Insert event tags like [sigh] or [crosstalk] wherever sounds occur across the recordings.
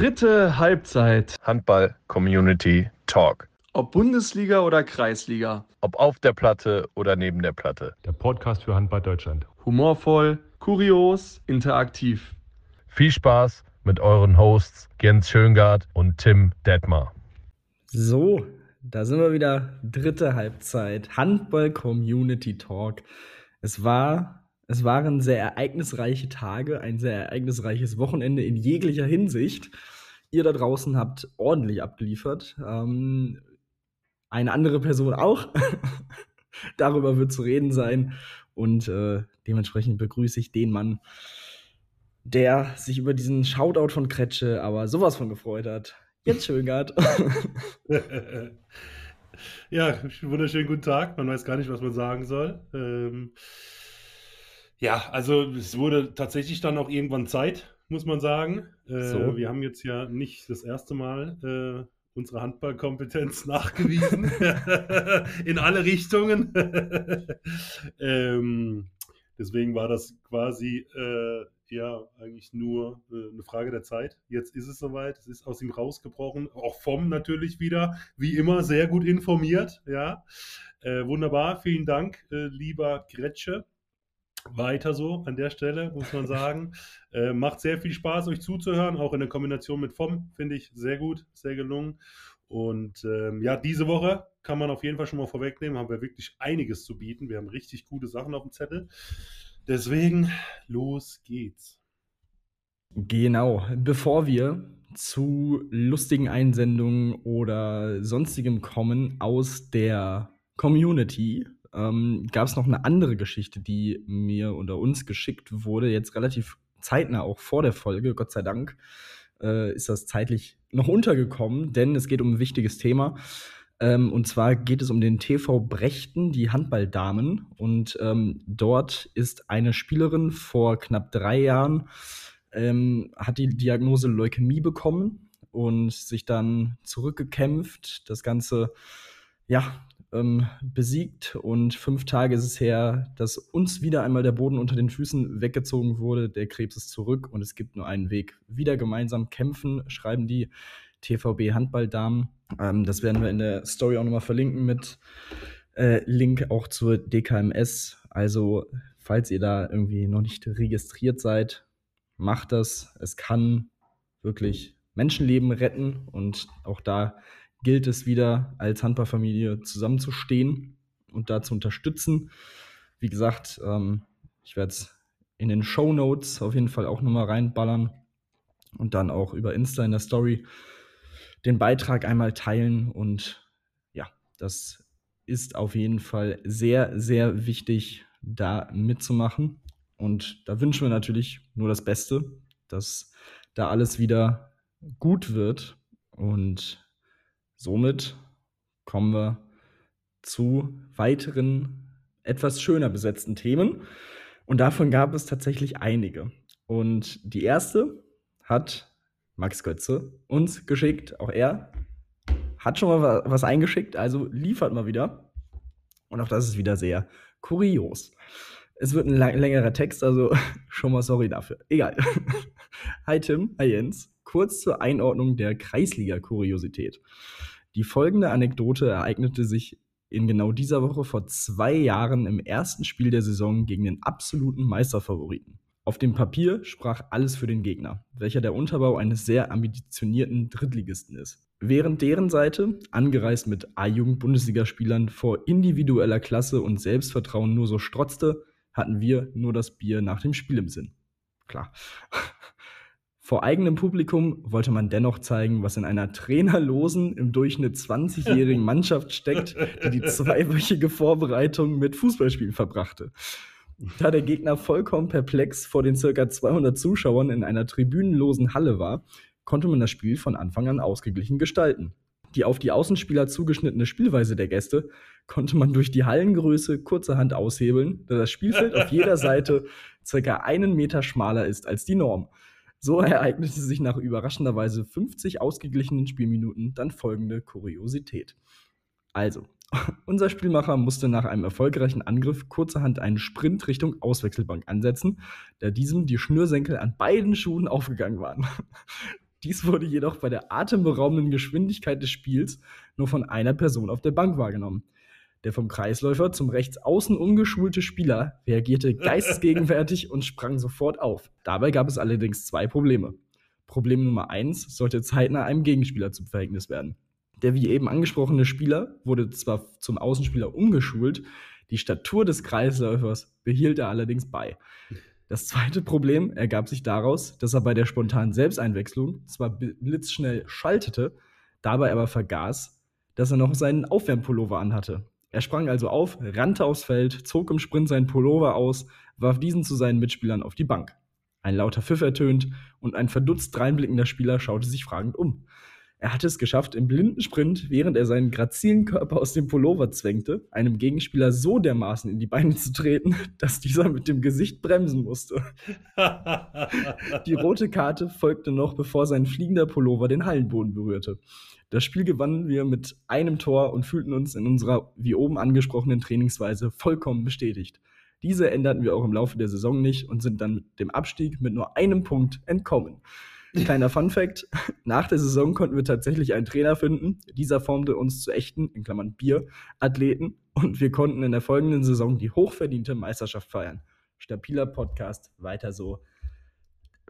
Dritte Halbzeit. Handball Community Talk. Ob Bundesliga oder Kreisliga. Ob auf der Platte oder neben der Platte. Der Podcast für Handball Deutschland. Humorvoll, kurios, interaktiv. Viel Spaß mit euren Hosts Jens Schöngard und Tim Detmar. So, da sind wir wieder. Dritte Halbzeit. Handball Community Talk. Es war, es waren sehr ereignisreiche Tage, ein sehr ereignisreiches Wochenende in jeglicher Hinsicht. Ihr da draußen habt ordentlich abgeliefert. Ähm, eine andere Person auch. [laughs] Darüber wird zu reden sein. Und äh, dementsprechend begrüße ich den Mann, der sich über diesen Shoutout von Kretsche aber sowas von gefreut hat. Jetzt Schöngard. [laughs] ja, wunderschönen guten Tag. Man weiß gar nicht, was man sagen soll. Ähm, ja, also es wurde tatsächlich dann auch irgendwann Zeit, muss man sagen. Äh, so. Wir haben jetzt ja nicht das erste Mal äh, unsere Handballkompetenz [laughs] nachgewiesen. [laughs] In alle Richtungen. [laughs] ähm, deswegen war das quasi äh, ja eigentlich nur äh, eine Frage der Zeit. Jetzt ist es soweit. Es ist aus ihm rausgebrochen. Auch vom natürlich wieder, wie immer, sehr gut informiert. Ja, äh, wunderbar. Vielen Dank, äh, lieber Gretsche. Weiter so an der Stelle, muss man sagen. [laughs] äh, macht sehr viel Spaß, euch zuzuhören, auch in der Kombination mit FOM, finde ich sehr gut, sehr gelungen. Und ähm, ja, diese Woche kann man auf jeden Fall schon mal vorwegnehmen, haben wir wirklich einiges zu bieten. Wir haben richtig gute Sachen auf dem Zettel. Deswegen, los geht's. Genau, bevor wir zu lustigen Einsendungen oder sonstigem kommen aus der Community, ähm, gab es noch eine andere Geschichte, die mir oder uns geschickt wurde, jetzt relativ zeitnah auch vor der Folge, Gott sei Dank, äh, ist das zeitlich noch untergekommen, denn es geht um ein wichtiges Thema. Ähm, und zwar geht es um den TV Brechten, die Handballdamen. Und ähm, dort ist eine Spielerin vor knapp drei Jahren, ähm, hat die Diagnose Leukämie bekommen und sich dann zurückgekämpft. Das Ganze, ja, ähm, besiegt und fünf Tage ist es her, dass uns wieder einmal der Boden unter den Füßen weggezogen wurde. Der Krebs ist zurück und es gibt nur einen Weg. Wieder gemeinsam kämpfen, schreiben die TVB Handballdamen. Ähm, das werden wir in der Story auch nochmal verlinken mit äh, Link auch zur DKMS. Also, falls ihr da irgendwie noch nicht registriert seid, macht das. Es kann wirklich Menschenleben retten und auch da gilt es wieder, als Handballfamilie zusammenzustehen und da zu unterstützen. Wie gesagt, ähm, ich werde es in den Show Notes auf jeden Fall auch nochmal reinballern und dann auch über Insta in der Story den Beitrag einmal teilen. Und ja, das ist auf jeden Fall sehr, sehr wichtig, da mitzumachen. Und da wünschen wir natürlich nur das Beste, dass da alles wieder gut wird. Und Somit kommen wir zu weiteren, etwas schöner besetzten Themen. Und davon gab es tatsächlich einige. Und die erste hat Max Götze uns geschickt. Auch er hat schon mal was eingeschickt, also liefert mal wieder. Und auch das ist wieder sehr kurios. Es wird ein längerer Text, also [laughs] schon mal sorry dafür. Egal. [laughs] hi Tim, hi Jens. Kurz zur Einordnung der Kreisliga-Kuriosität. Die folgende Anekdote ereignete sich in genau dieser Woche vor zwei Jahren im ersten Spiel der Saison gegen den absoluten Meisterfavoriten. Auf dem Papier sprach alles für den Gegner, welcher der Unterbau eines sehr ambitionierten Drittligisten ist. Während deren Seite, angereist mit A-Jugend-Bundesligaspielern vor individueller Klasse und Selbstvertrauen nur so strotzte, hatten wir nur das Bier nach dem Spiel im Sinn. Klar. Vor eigenem Publikum wollte man dennoch zeigen, was in einer trainerlosen, im Durchschnitt 20-jährigen Mannschaft steckt, die die zweiwöchige Vorbereitung mit Fußballspielen verbrachte. Da der Gegner vollkommen perplex vor den ca. 200 Zuschauern in einer tribünenlosen Halle war, konnte man das Spiel von Anfang an ausgeglichen gestalten. Die auf die Außenspieler zugeschnittene Spielweise der Gäste konnte man durch die Hallengröße kurzerhand aushebeln, da das Spielfeld auf jeder Seite ca. einen Meter schmaler ist als die Norm. So ereignete sich nach überraschenderweise 50 ausgeglichenen Spielminuten dann folgende Kuriosität. Also, [laughs] unser Spielmacher musste nach einem erfolgreichen Angriff kurzerhand einen Sprint Richtung Auswechselbank ansetzen, da diesem die Schnürsenkel an beiden Schuhen aufgegangen waren. [laughs] Dies wurde jedoch bei der atemberaubenden Geschwindigkeit des Spiels nur von einer Person auf der Bank wahrgenommen. Der vom Kreisläufer zum Rechtsaußen umgeschulte Spieler reagierte [laughs] geistesgegenwärtig und sprang sofort auf. Dabei gab es allerdings zwei Probleme. Problem Nummer eins sollte zeitnah einem Gegenspieler zum Verhängnis werden. Der wie eben angesprochene Spieler wurde zwar zum Außenspieler umgeschult, die Statur des Kreisläufers behielt er allerdings bei. Das zweite Problem ergab sich daraus, dass er bei der spontanen Selbsteinwechslung zwar blitzschnell schaltete, dabei aber vergaß, dass er noch seinen Aufwärmpullover anhatte. Er sprang also auf, rannte aufs Feld, zog im Sprint seinen Pullover aus, warf diesen zu seinen Mitspielern auf die Bank. Ein lauter Pfiff ertönt und ein verdutzt reinblickender Spieler schaute sich fragend um. Er hatte es geschafft, im blinden Sprint, während er seinen grazilen Körper aus dem Pullover zwängte, einem Gegenspieler so dermaßen in die Beine zu treten, dass dieser mit dem Gesicht bremsen musste. [laughs] die rote Karte folgte noch, bevor sein fliegender Pullover den Hallenboden berührte. Das Spiel gewannen wir mit einem Tor und fühlten uns in unserer wie oben angesprochenen Trainingsweise vollkommen bestätigt. Diese änderten wir auch im Laufe der Saison nicht und sind dann mit dem Abstieg mit nur einem Punkt entkommen. Kleiner Fun Fact: [laughs] Nach der Saison konnten wir tatsächlich einen Trainer finden. Dieser formte uns zu echten, in Klammern Bier, Athleten und wir konnten in der folgenden Saison die hochverdiente Meisterschaft feiern. Stabiler Podcast, weiter so.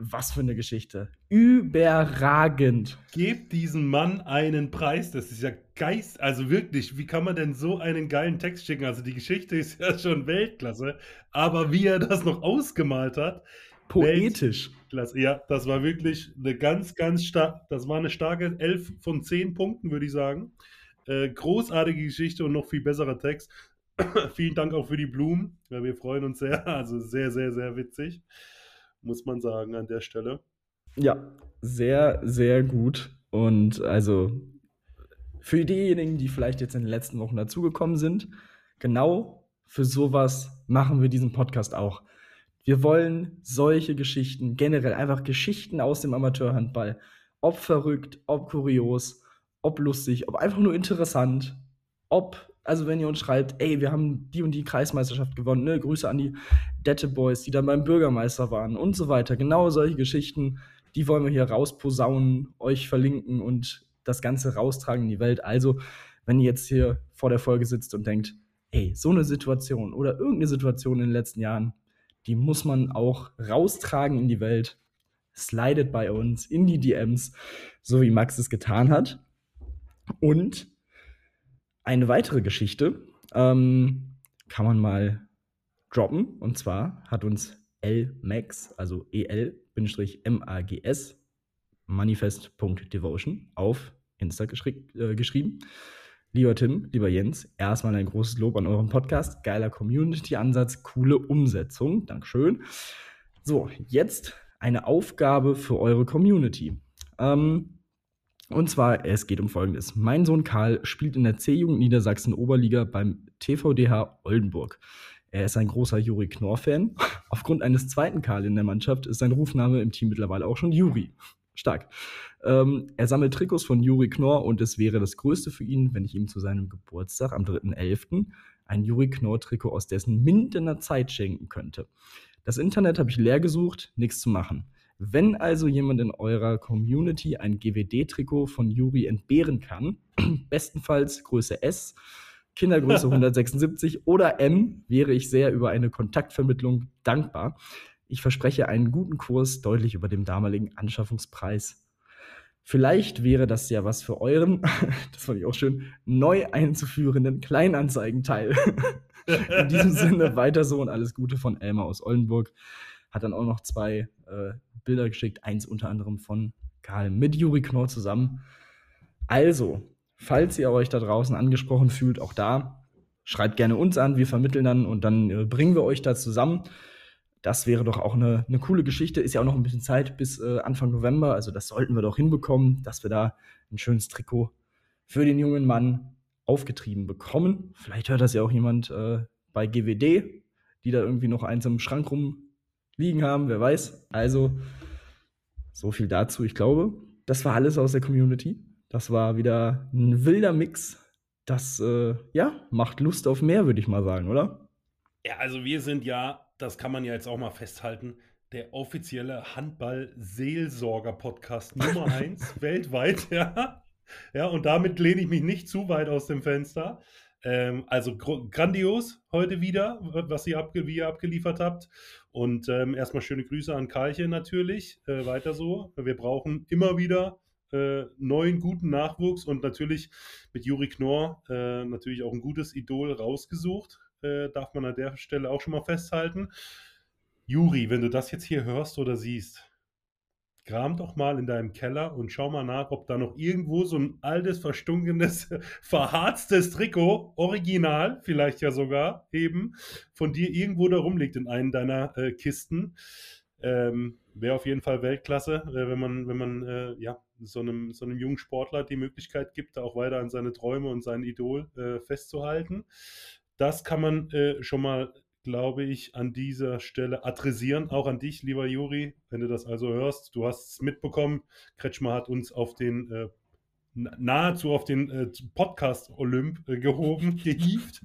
Was für eine Geschichte. Überragend. Gebt diesem Mann einen Preis. Das ist ja Geist. Also wirklich, wie kann man denn so einen geilen Text schicken? Also die Geschichte ist ja schon Weltklasse. Aber wie er das noch ausgemalt hat. Poetisch. Weltklasse. Ja, das war wirklich eine ganz, ganz stark. Das war eine starke 11 von 10 Punkten, würde ich sagen. Äh, großartige Geschichte und noch viel besserer Text. [coughs] Vielen Dank auch für die Blumen. Ja, wir freuen uns sehr. Also sehr, sehr, sehr witzig muss man sagen an der Stelle. Ja, sehr, sehr gut. Und also für diejenigen, die vielleicht jetzt in den letzten Wochen dazugekommen sind, genau für sowas machen wir diesen Podcast auch. Wir wollen solche Geschichten, generell einfach Geschichten aus dem Amateurhandball, ob verrückt, ob kurios, ob lustig, ob einfach nur interessant, ob also wenn ihr uns schreibt, ey, wir haben die und die Kreismeisterschaft gewonnen, ne? Grüße an die Dette Boys, die dann beim Bürgermeister waren und so weiter. Genau solche Geschichten, die wollen wir hier rausposaunen, euch verlinken und das Ganze raustragen in die Welt. Also, wenn ihr jetzt hier vor der Folge sitzt und denkt, ey, so eine Situation oder irgendeine Situation in den letzten Jahren, die muss man auch raustragen in die Welt. Slidet bei uns in die DMs, so wie Max es getan hat. Und eine weitere Geschichte ähm, kann man mal droppen. Und zwar hat uns LMAX, also EL-MAGS, manifest.devotion auf Insta geschri äh, geschrieben. Lieber Tim, lieber Jens, erstmal ein großes Lob an euren Podcast. Geiler Community-Ansatz, coole Umsetzung. Dankeschön. So, jetzt eine Aufgabe für eure Community. Ähm, und zwar, es geht um Folgendes. Mein Sohn Karl spielt in der C-Jugend Niedersachsen Oberliga beim TVDH Oldenburg. Er ist ein großer Juri Knorr-Fan. [laughs] Aufgrund eines zweiten Karl in der Mannschaft ist sein Rufname im Team mittlerweile auch schon Juri. Stark. Ähm, er sammelt Trikots von Juri Knorr und es wäre das Größte für ihn, wenn ich ihm zu seinem Geburtstag am 3.11. ein Juri Knorr-Trikot aus dessen Mindener Zeit schenken könnte. Das Internet habe ich leer gesucht, nichts zu machen. Wenn also jemand in eurer Community ein GWD-Trikot von Juri entbehren kann, [clears throat] bestenfalls Größe S, Kindergröße [laughs] 176 oder M, wäre ich sehr über eine Kontaktvermittlung dankbar. Ich verspreche einen guten Kurs deutlich über dem damaligen Anschaffungspreis. Vielleicht wäre das ja was für euren, [laughs] das fand ich auch schön, neu einzuführenden Kleinanzeigenteil. [laughs] In diesem Sinne weiter so und alles Gute von Elmar aus Oldenburg. Hat dann auch noch zwei äh, Bilder geschickt, eins unter anderem von Karl mit Juri Knorr zusammen. Also, falls ihr euch da draußen angesprochen fühlt, auch da, schreibt gerne uns an, wir vermitteln dann und dann äh, bringen wir euch da zusammen. Das wäre doch auch eine, eine coole Geschichte. Ist ja auch noch ein bisschen Zeit bis äh, Anfang November, also das sollten wir doch hinbekommen, dass wir da ein schönes Trikot für den jungen Mann aufgetrieben bekommen. Vielleicht hört das ja auch jemand äh, bei GWD, die da irgendwie noch eins im Schrank rum liegen haben, wer weiß. Also, so viel dazu. Ich glaube, das war alles aus der Community. Das war wieder ein wilder Mix. Das, äh, ja, macht Lust auf mehr, würde ich mal sagen, oder? Ja, also wir sind ja, das kann man ja jetzt auch mal festhalten, der offizielle Handball-Seelsorger-Podcast Nummer [laughs] 1 weltweit, ja. Ja, und damit lehne ich mich nicht zu weit aus dem Fenster. Ähm, also grandios heute wieder, was ihr, abge wie ihr abgeliefert habt. Und ähm, erstmal schöne Grüße an Karche natürlich. Äh, weiter so. Wir brauchen immer wieder äh, neuen, guten Nachwuchs und natürlich mit Juri Knorr äh, natürlich auch ein gutes Idol rausgesucht. Äh, darf man an der Stelle auch schon mal festhalten. Juri, wenn du das jetzt hier hörst oder siehst, kram doch mal in deinem Keller und schau mal nach, ob da noch irgendwo so ein altes, verstunkenes, [laughs] verharztes Trikot, original vielleicht ja sogar, eben von dir irgendwo da rumliegt in einen deiner äh, Kisten. Ähm, Wäre auf jeden Fall Weltklasse, äh, wenn man, wenn man äh, ja, so, einem, so einem jungen Sportler die Möglichkeit gibt, da auch weiter an seine Träume und sein Idol äh, festzuhalten. Das kann man äh, schon mal glaube ich, an dieser Stelle adressieren. Auch an dich, lieber Juri, wenn du das also hörst. Du hast es mitbekommen. Kretschmer hat uns auf den äh, nahezu auf den äh, Podcast Olymp äh, gehoben, [laughs] gehievt. [laughs]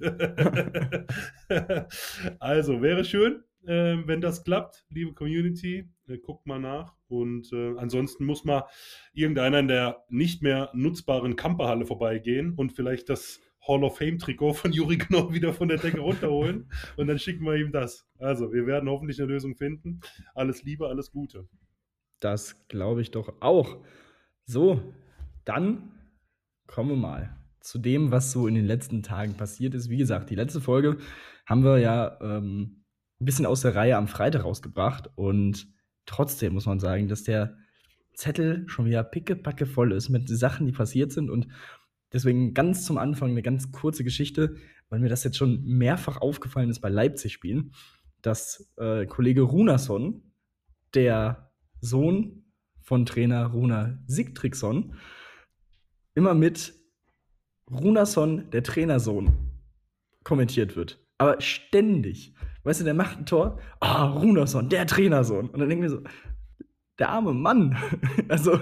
also wäre schön, äh, wenn das klappt, liebe Community. Äh, guckt mal nach. Und äh, ansonsten muss mal irgendeiner in der nicht mehr nutzbaren Kamperhalle vorbeigehen und vielleicht das Hall of Fame-Trikot von Juri [laughs] Knorr wieder von der Decke runterholen und dann schicken wir ihm das. Also, wir werden hoffentlich eine Lösung finden. Alles Liebe, alles Gute. Das glaube ich doch auch. So, dann kommen wir mal zu dem, was so in den letzten Tagen passiert ist. Wie gesagt, die letzte Folge haben wir ja ähm, ein bisschen aus der Reihe am Freitag rausgebracht und trotzdem muss man sagen, dass der Zettel schon wieder pickepacke voll ist mit Sachen, die passiert sind und Deswegen ganz zum Anfang eine ganz kurze Geschichte, weil mir das jetzt schon mehrfach aufgefallen ist bei Leipzig-Spielen, dass äh, Kollege Runason, der Sohn von Trainer Runa Sigtriksson, immer mit Runason, der Trainersohn, kommentiert wird. Aber ständig. Weißt du, der macht ein Tor, ah, Runason, der Trainersohn. Und dann denken wir so, der arme Mann. [laughs] also,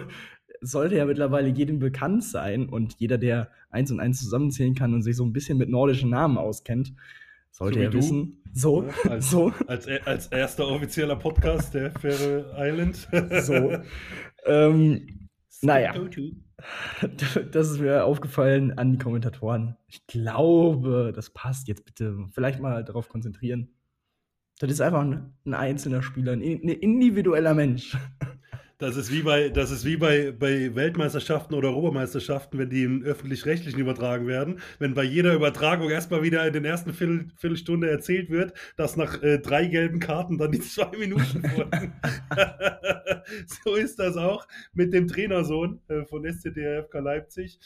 sollte ja mittlerweile jedem bekannt sein und jeder, der eins und eins zusammenzählen kann und sich so ein bisschen mit nordischen Namen auskennt, sollte so ja wissen. So, ja, als, so. Als, als erster offizieller Podcast der Fähre Island. so. Ähm, naja. [laughs] Das ist mir aufgefallen an die Kommentatoren. Ich glaube, das passt. Jetzt bitte vielleicht mal darauf konzentrieren. Das ist einfach ein, ein einzelner Spieler, ein individueller Mensch. Das ist wie bei, das ist wie bei, bei Weltmeisterschaften oder Europameisterschaften, wenn die in öffentlich-rechtlichen übertragen werden. Wenn bei jeder Übertragung erstmal wieder in den ersten Viertel, Viertelstunde erzählt wird, dass nach äh, drei gelben Karten dann die zwei [laughs] Minuten folgen. [laughs] so ist das auch mit dem Trainersohn äh, von SCDFK Leipzig.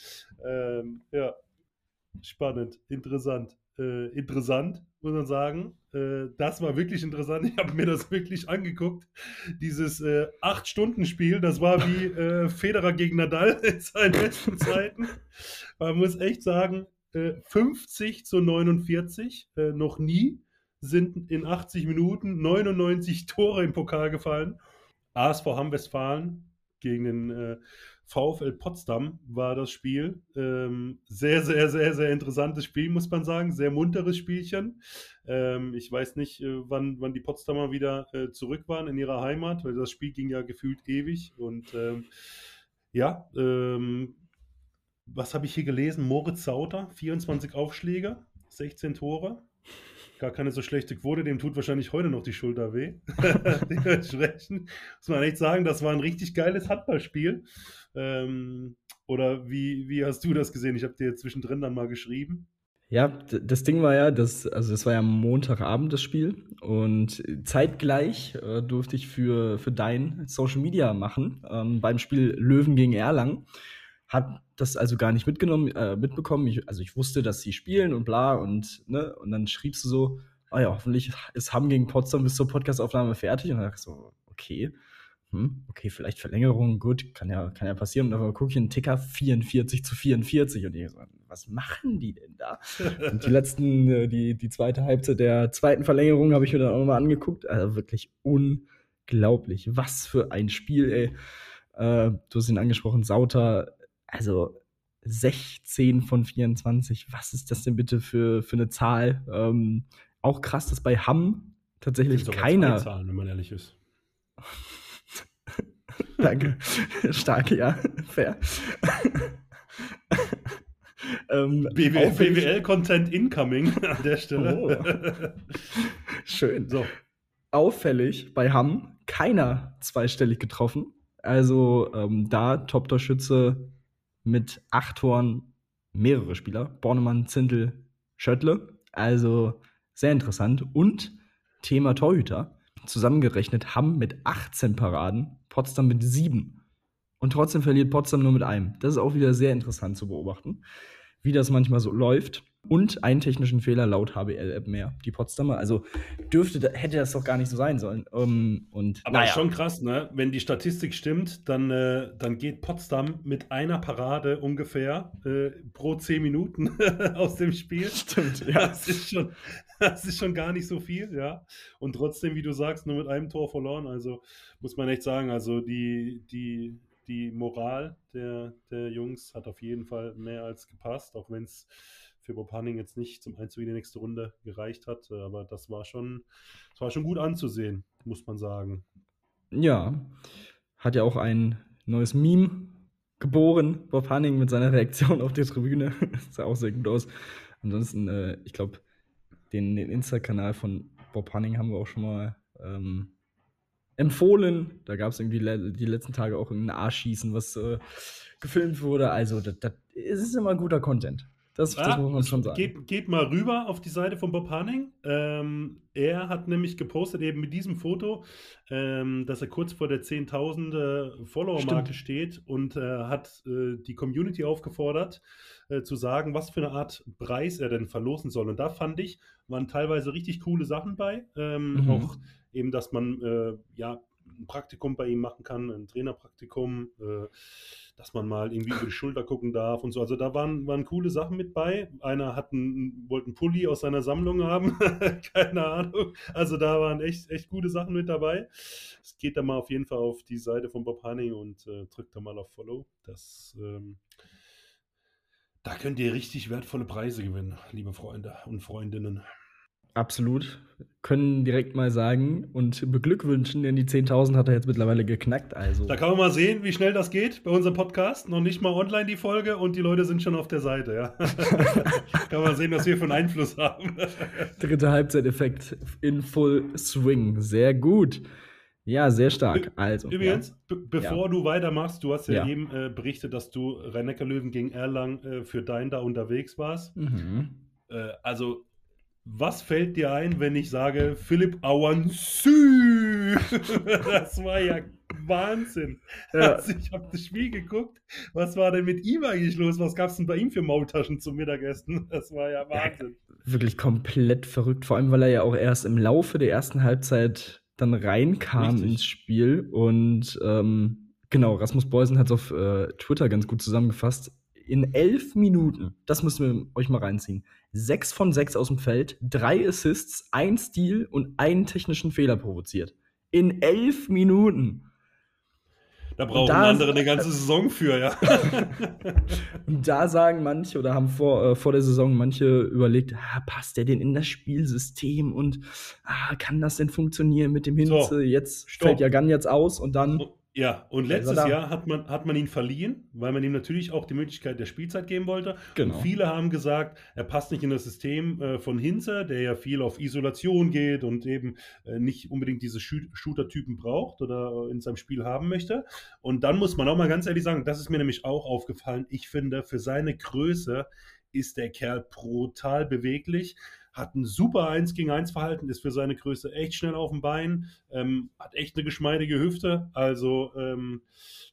Ähm, ja, spannend, interessant. Äh, interessant, muss man sagen. Äh, das war wirklich interessant. Ich habe mir das wirklich angeguckt. Dieses äh, 8-Stunden-Spiel, das war wie äh, Federer gegen Nadal [laughs] in seinen besten Zeiten. Man muss echt sagen, 50 äh, zu 49, äh, noch nie sind in 80 Minuten 99 Tore im Pokal gefallen. ASV Hamm-Westfalen gegen den äh, VfL Potsdam war das Spiel. Ähm, sehr, sehr, sehr, sehr interessantes Spiel, muss man sagen. Sehr munteres Spielchen. Ähm, ich weiß nicht, äh, wann, wann die Potsdamer wieder äh, zurück waren in ihrer Heimat, weil das Spiel ging ja gefühlt ewig. Und ähm, ja, ähm, was habe ich hier gelesen? Moritz Sauter, 24 Aufschläge, 16 Tore gar keine so schlechte Quote, dem tut wahrscheinlich heute noch die Schulter weh. [laughs] [laughs] Dementsprechend muss man echt sagen, das war ein richtig geiles Handballspiel. Ähm, oder wie, wie hast du das gesehen? Ich habe dir zwischendrin dann mal geschrieben. Ja, das Ding war ja, das, also das war ja Montagabend das Spiel und zeitgleich äh, durfte ich für, für dein Social Media machen ähm, beim Spiel Löwen gegen Erlangen. Hat das also gar nicht mitgenommen, äh, mitbekommen. Ich, also ich wusste, dass sie spielen und bla und ne, und dann schriebst du so, oh ja, hoffentlich ist Hamm gegen Potsdam bis zur Podcastaufnahme fertig. Und dann dachte ich so, okay hm, okay, vielleicht Verlängerung, gut, kann ja, kann ja passieren. Und dann gucke ich einen Ticker 44 zu 44 und ich so, was machen die denn da? und die letzten, äh, die, die zweite Halbzeit der zweiten Verlängerung habe ich mir dann auch nochmal angeguckt. Also wirklich unglaublich. Was für ein Spiel, ey. Äh, du hast ihn angesprochen, Sauter, also 16 von 24. Was ist das denn bitte für, für eine Zahl? Ähm, auch krass, dass bei Hamm tatsächlich keiner. Zahlen, wenn man ehrlich ist [laughs] Danke. Stark, ja. [laughs] Fair. [laughs] ähm, BWL-Content incoming an der Stelle. Oh. Schön. So. Auffällig bei Hamm keiner zweistellig getroffen. Also ähm, da Top-Torschütze mit acht Toren mehrere Spieler. Bornemann, Zintel, Schöttle. Also sehr interessant. Und Thema Torhüter. Zusammengerechnet Hamm mit 18 Paraden, Potsdam mit 7. Und trotzdem verliert Potsdam nur mit einem. Das ist auch wieder sehr interessant zu beobachten, wie das manchmal so läuft und einen technischen Fehler laut HBL-App mehr, die Potsdamer. Also dürfte, hätte das doch gar nicht so sein sollen. Um, ähm, und, Aber naja. schon krass, ne? Wenn die Statistik stimmt, dann, äh, dann geht Potsdam mit einer Parade ungefähr äh, pro zehn Minuten [laughs] aus dem Spiel. Stimmt, ja. Das ist, schon, das ist schon gar nicht so viel, ja. Und trotzdem, wie du sagst, nur mit einem Tor verloren. Also muss man echt sagen, also die, die, die Moral der, der Jungs hat auf jeden Fall mehr als gepasst, auch wenn es für Bob Hanning jetzt nicht zum Einzug in die nächste Runde gereicht hat. Äh, aber das war schon, das war schon gut anzusehen, muss man sagen. Ja, hat ja auch ein neues Meme geboren, Bob Hanning mit seiner Reaktion auf die Tribüne. das [laughs] sah auch sehr gut aus. Ansonsten, äh, ich glaube, den, den Insta-Kanal von Bob Hanning haben wir auch schon mal ähm, empfohlen. Da gab es irgendwie le die letzten Tage auch ein Arschschießen, was äh, gefilmt wurde. Also, das, das ist immer guter Content. Das, ah, das muss man schon sagen. Geht, geht, mal rüber auf die Seite von Bob Hanning. Ähm, er hat nämlich gepostet, eben mit diesem Foto, ähm, dass er kurz vor der 10.000 Follower-Marke steht und äh, hat äh, die Community aufgefordert, äh, zu sagen, was für eine Art Preis er denn verlosen soll. Und da fand ich, waren teilweise richtig coole Sachen bei. Ähm, mhm. Auch eben, dass man äh, ja ein Praktikum bei ihm machen kann, ein Trainerpraktikum. Äh, dass man mal irgendwie über die Schulter gucken darf und so. Also da waren, waren coole Sachen mit bei. Einer hat einen, wollte einen Pulli aus seiner Sammlung haben, [laughs] keine Ahnung. Also da waren echt, echt gute Sachen mit dabei. Es geht da mal auf jeden Fall auf die Seite von Bob Honey und äh, drückt da mal auf Follow. Das, ähm, da könnt ihr richtig wertvolle Preise gewinnen, liebe Freunde und Freundinnen. Absolut. Können direkt mal sagen und beglückwünschen, denn die 10.000 hat er jetzt mittlerweile geknackt. Also. Da kann man mal sehen, wie schnell das geht bei unserem Podcast. Noch nicht mal online die Folge und die Leute sind schon auf der Seite. Ja. [laughs] kann man sehen, was wir für einen Einfluss haben. [laughs] Dritte Halbzeiteffekt in Full Swing. Sehr gut. Ja, sehr stark. Also, Übrigens, ja. bevor ja. du weitermachst, du hast ja, ja. eben äh, berichtet, dass du rhein löwen gegen Erlang äh, für dein da unterwegs warst. Mhm. Äh, also was fällt dir ein, wenn ich sage Philipp Awansü? [laughs] das war ja Wahnsinn. Ja. [laughs] Also ich habe das Spiel geguckt. Was war denn mit ihm eigentlich los? Was gab es denn bei ihm für Maultaschen zum Mittagessen? [laughs] Das war ja Wahnsinn. Ja, wirklich komplett verrückt. Vor allem, weil er ja auch erst im Laufe der ersten Halbzeit dann reinkam Richtig. ins Spiel. Und ähm, genau, Rasmus Beusen hat es auf äh, Twitter ganz gut zusammengefasst in elf Minuten, das müssen wir euch mal reinziehen, sechs von sechs aus dem Feld, drei Assists, ein Steal und einen technischen Fehler provoziert. In elf Minuten. Da brauchen da, andere eine ganze Saison für, ja. [laughs] und da sagen manche oder haben vor, äh, vor der Saison manche überlegt, ah, passt der denn in das Spielsystem und ah, kann das denn funktionieren mit dem Hinze? So, jetzt stopp. fällt ja Jan jetzt aus und dann. Ja, und letztes Jahr hat man, hat man ihn verliehen, weil man ihm natürlich auch die Möglichkeit der Spielzeit geben wollte. Genau. Und viele haben gesagt, er passt nicht in das System äh, von Hinze, der ja viel auf Isolation geht und eben äh, nicht unbedingt diese Shooter-Typen braucht oder äh, in seinem Spiel haben möchte. Und dann muss man auch mal ganz ehrlich sagen, das ist mir nämlich auch aufgefallen. Ich finde, für seine Größe ist der Kerl brutal beweglich hat ein super 1 gegen 1 Verhalten, ist für seine Größe echt schnell auf dem Bein, ähm, hat echt eine geschmeidige Hüfte. Also ähm,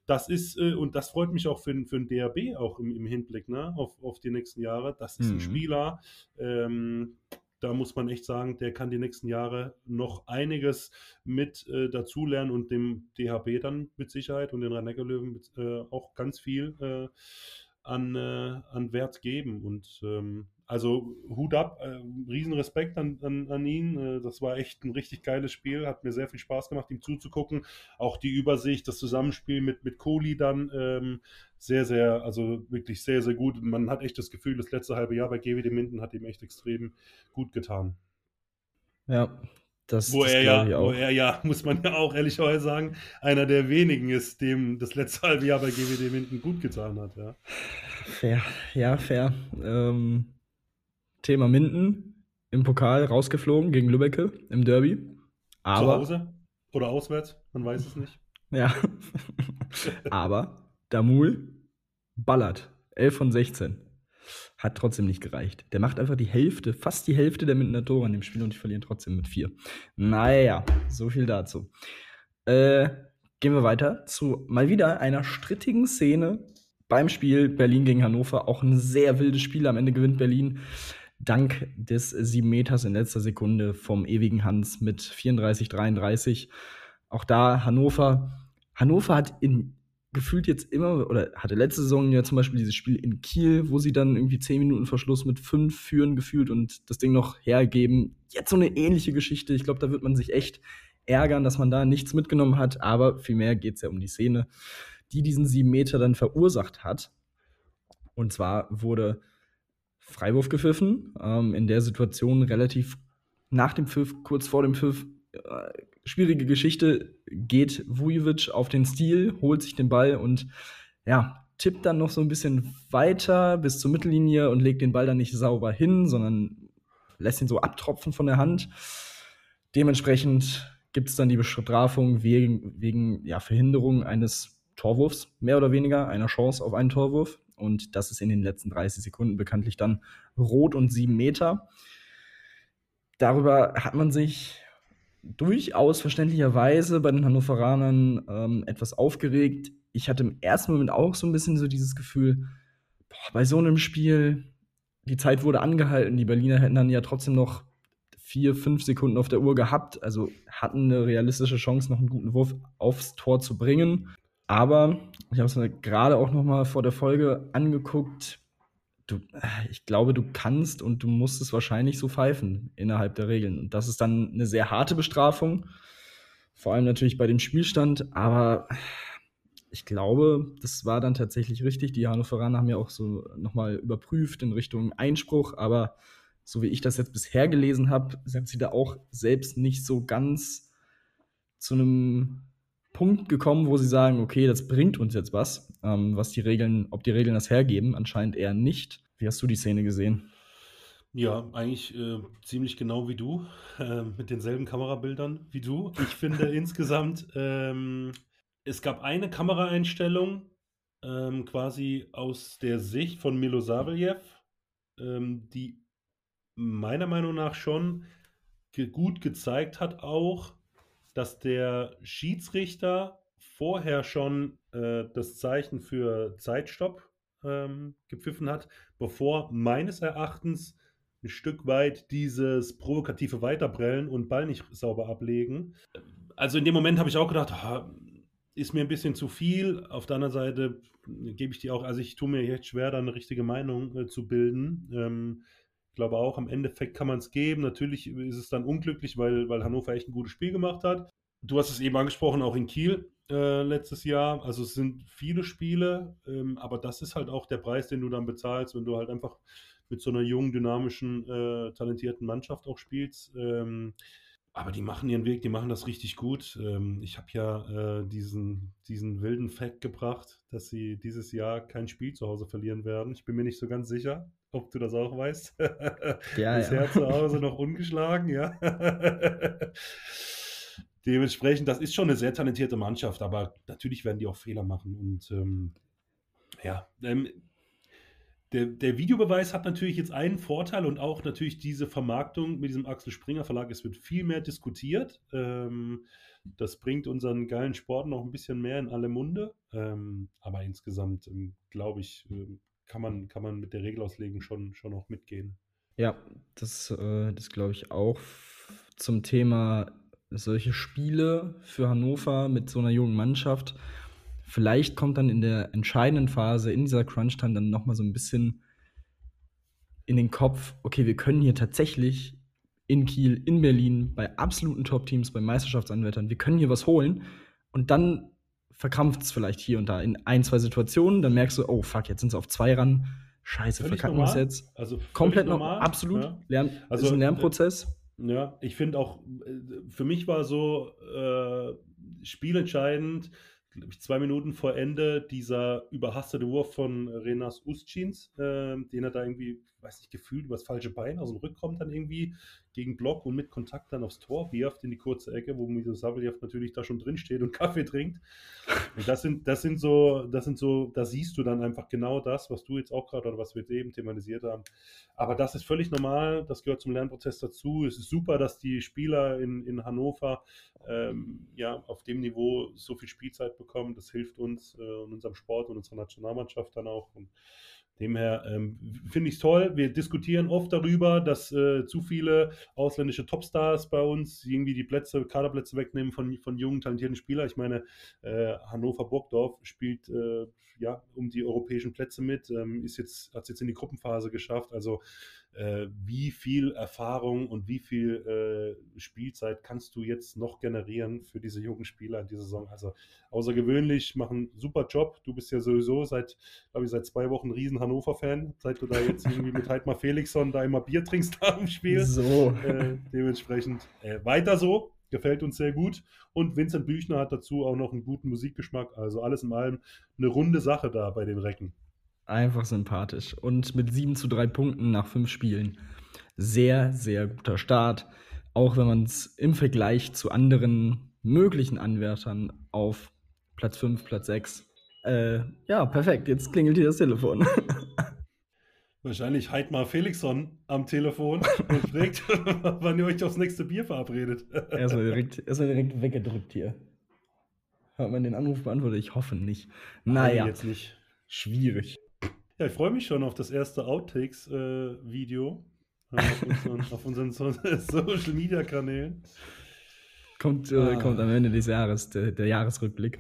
das ist, äh, und das freut mich auch für, für den DRB auch im, im Hinblick ne, auf, auf die nächsten Jahre. Das ist mhm. ein Spieler, ähm, da muss man echt sagen, der kann die nächsten Jahre noch einiges mit äh, dazulernen und dem DHB dann mit Sicherheit und den Rhein-Neckar-Löwen äh, auch ganz viel äh, an, äh, an Wert geben. Und ähm, also Hut ab, äh, Riesenrespekt an, an, an ihn. Äh, das war echt ein richtig geiles Spiel, hat mir sehr viel Spaß gemacht, ihm zuzugucken. Auch die Übersicht, das Zusammenspiel mit, mit Kohli dann ähm, sehr, sehr, also wirklich sehr, sehr gut. Man hat echt das Gefühl, das letzte halbe Jahr bei GWD Minden hat ihm echt extrem gut getan. Ja, Das, Wo das er, ja, auch. wo er ja, [laughs] muss man ja auch ehrlicherweise sagen, einer der wenigen ist, dem das letzte halbe Jahr bei GWD Minden gut getan hat. Ja. Fair, ja, fair. Ähm, Thema Minden im Pokal rausgeflogen gegen Lübbecke im Derby. Zu Aber, Hause oder auswärts, man weiß es nicht. [laughs] ja. [laughs] Aber Damul ballert. 11 von 16. Hat trotzdem nicht gereicht. Der macht einfach die Hälfte, fast die Hälfte der Mindener Tore in dem Spiel und die verlieren trotzdem mit 4. Naja, so viel dazu. Äh, gehen wir weiter zu mal wieder einer strittigen Szene beim Spiel Berlin gegen Hannover. Auch ein sehr wildes Spiel. Am Ende gewinnt Berlin dank des 7 Meters in letzter Sekunde vom ewigen Hans mit 34, 33. Auch da Hannover. Hannover hat in gefühlt jetzt immer, oder hatte letzte Saison ja zum Beispiel dieses Spiel in Kiel, wo sie dann irgendwie 10 Minuten Verschluss mit 5 führen gefühlt und das Ding noch hergeben. Jetzt so eine ähnliche Geschichte. Ich glaube, da wird man sich echt ärgern, dass man da nichts mitgenommen hat, aber vielmehr geht es ja um die Szene, die diesen 7 Meter dann verursacht hat. Und zwar wurde Freiwurf gepfiffen, ähm, in der Situation relativ nach dem Pfiff, kurz vor dem Pfiff, äh, schwierige Geschichte, geht Vujovic auf den Stil, holt sich den Ball und ja, tippt dann noch so ein bisschen weiter bis zur Mittellinie und legt den Ball dann nicht sauber hin, sondern lässt ihn so abtropfen von der Hand. Dementsprechend gibt es dann die Bestrafung wegen, wegen ja, Verhinderung eines Torwurfs, mehr oder weniger, einer Chance auf einen Torwurf. Und das ist in den letzten 30 Sekunden bekanntlich dann rot und sieben Meter. Darüber hat man sich durchaus verständlicherweise bei den Hannoveranern ähm, etwas aufgeregt. Ich hatte im ersten Moment auch so ein bisschen so dieses Gefühl, boah, bei so einem Spiel, die Zeit wurde angehalten, die Berliner hätten dann ja trotzdem noch vier, fünf Sekunden auf der Uhr gehabt, also hatten eine realistische Chance, noch einen guten Wurf aufs Tor zu bringen. Aber ich habe es mir gerade auch noch mal vor der Folge angeguckt. Du, ich glaube, du kannst und du musst es wahrscheinlich so pfeifen innerhalb der Regeln. Und das ist dann eine sehr harte Bestrafung, vor allem natürlich bei dem Spielstand. Aber ich glaube, das war dann tatsächlich richtig. Die Hannoveraner haben ja auch so noch mal überprüft in Richtung Einspruch. Aber so wie ich das jetzt bisher gelesen habe, sind sie da auch selbst nicht so ganz zu einem Punkt gekommen, wo sie sagen, okay, das bringt uns jetzt was, ähm, was die Regeln, ob die Regeln das hergeben, anscheinend eher nicht. Wie hast du die Szene gesehen? Ja, eigentlich äh, ziemlich genau wie du, äh, mit denselben Kamerabildern wie du. Ich finde [laughs] insgesamt, ähm, es gab eine Kameraeinstellung ähm, quasi aus der Sicht von Milosavljev, ähm, die meiner Meinung nach schon ge gut gezeigt hat auch, dass der Schiedsrichter vorher schon äh, das Zeichen für Zeitstopp ähm, gepfiffen hat, bevor meines Erachtens ein Stück weit dieses provokative Weiterbrellen und Ball nicht sauber ablegen. Also in dem Moment habe ich auch gedacht, ist mir ein bisschen zu viel. Auf der anderen Seite gebe ich dir auch, also ich tue mir jetzt schwer, da eine richtige Meinung äh, zu bilden. Ähm, ich glaube auch, im Endeffekt kann man es geben. Natürlich ist es dann unglücklich, weil, weil Hannover echt ein gutes Spiel gemacht hat. Du hast es eben angesprochen, auch in Kiel äh, letztes Jahr. Also es sind viele Spiele, ähm, aber das ist halt auch der Preis, den du dann bezahlst, wenn du halt einfach mit so einer jungen, dynamischen, äh, talentierten Mannschaft auch spielst. Ähm, aber die machen ihren Weg, die machen das richtig gut. Ähm, ich habe ja äh, diesen, diesen wilden Fact gebracht, dass sie dieses Jahr kein Spiel zu Hause verlieren werden. Ich bin mir nicht so ganz sicher, ob du das auch weißt. [laughs] Ja, Bisher ja. zu Hause [laughs] noch ungeschlagen, ja. [laughs] Dementsprechend, das ist schon eine sehr talentierte Mannschaft, aber natürlich werden die auch Fehler machen. Und ähm, ja, ähm, der, der Videobeweis hat natürlich jetzt einen Vorteil und auch natürlich diese Vermarktung mit diesem Axel Springer Verlag. Es wird viel mehr diskutiert. Ähm, das bringt unseren geilen Sport noch ein bisschen mehr in alle Munde. Ähm, aber insgesamt, ähm, glaube ich, ähm, kann, man, kann man mit der Regelauslegung schon, schon auch mitgehen. Ja, das, äh, das glaube ich auch. Zum Thema solche Spiele für Hannover mit so einer jungen Mannschaft. Vielleicht kommt dann in der entscheidenden Phase, in dieser Crunch-Time, dann noch mal so ein bisschen in den Kopf, okay, wir können hier tatsächlich in Kiel, in Berlin, bei absoluten Top-Teams, bei Meisterschaftsanwärtern, wir können hier was holen. Und dann verkrampft es vielleicht hier und da in ein, zwei Situationen. Dann merkst du, oh fuck, jetzt sind sie auf zwei ran. Scheiße, Völlig verkacken wir es jetzt. Also Komplett noch, normal, absolut. ja. Lern, Also, ist ein Lernprozess. Ja, ich finde auch, äh, für mich war so äh, spielentscheidend, glaube ich, zwei Minuten vor Ende dieser überhastete Wurf von Renas Ustschins, äh, den er da irgendwie, weiß nicht, gefühlt übers falsche Bein aus dem Rückkommt dann irgendwie gegen Block und mit Kontakt dann aufs Tor wirft in die kurze Ecke, wo Miso Saveljev natürlich da schon drin steht und [laughs] Kaffee trinkt. Und das sind, das sind so, das sind so, da siehst du dann einfach genau das, was du jetzt auch gerade oder was wir eben thematisiert haben. Aber das ist völlig normal, das gehört zum Lernprozess dazu. Es ist super, dass die Spieler in, in Hannover ähm, ja, auf dem Niveau so viel Spielzeit bekommen. Das hilft uns äh, und unserem Sport und unserer Nationalmannschaft dann auch. Und Demher ähm, finde ich es toll. Wir diskutieren oft darüber, dass äh, zu viele ausländische Topstars bei uns irgendwie die Plätze, Kaderplätze wegnehmen von, von jungen, talentierten Spielern. Ich meine, äh, Hannover Burgdorf spielt äh, ja um die europäischen Plätze mit, ähm, ist jetzt, hat es jetzt in die Gruppenphase geschafft. Also äh, wie viel Erfahrung und wie viel äh, Spielzeit kannst du jetzt noch generieren für diese jungen Spieler in dieser Saison? Also außergewöhnlich, machen super Job. Du bist ja sowieso seit, glaube ich, seit zwei Wochen riesen Hannover-Fan, seit du da jetzt irgendwie mit Heidmar [laughs] Felixson da immer Bier trinkst [laughs] da im Spiel. So. Äh, dementsprechend äh, weiter so. Gefällt uns sehr gut. Und Vincent Büchner hat dazu auch noch einen guten Musikgeschmack. Also alles in allem eine runde Sache da bei den Recken. Einfach sympathisch. Und mit 7 zu 3 Punkten nach 5 Spielen. Sehr, sehr guter Start. Auch wenn man es im Vergleich zu anderen möglichen Anwärtern auf Platz 5, Platz 6. Äh, ja, perfekt. Jetzt klingelt hier das Telefon. [laughs] Wahrscheinlich Heidmar Felixson am Telefon und fragt, [laughs] wann ihr euch aufs nächste Bier verabredet. [laughs] erstmal, direkt, erstmal direkt weggedrückt hier. Hat man den Anruf beantwortet? Ich hoffe nicht. Naja, Nein, jetzt nicht. schwierig. Ja, ich freue mich schon auf das erste Outtakes-Video äh, auf unseren, [laughs] auf unseren so Social Media Kanälen. Kommt, äh, Ah. kommt am Ende des Jahres, der, der Jahresrückblick.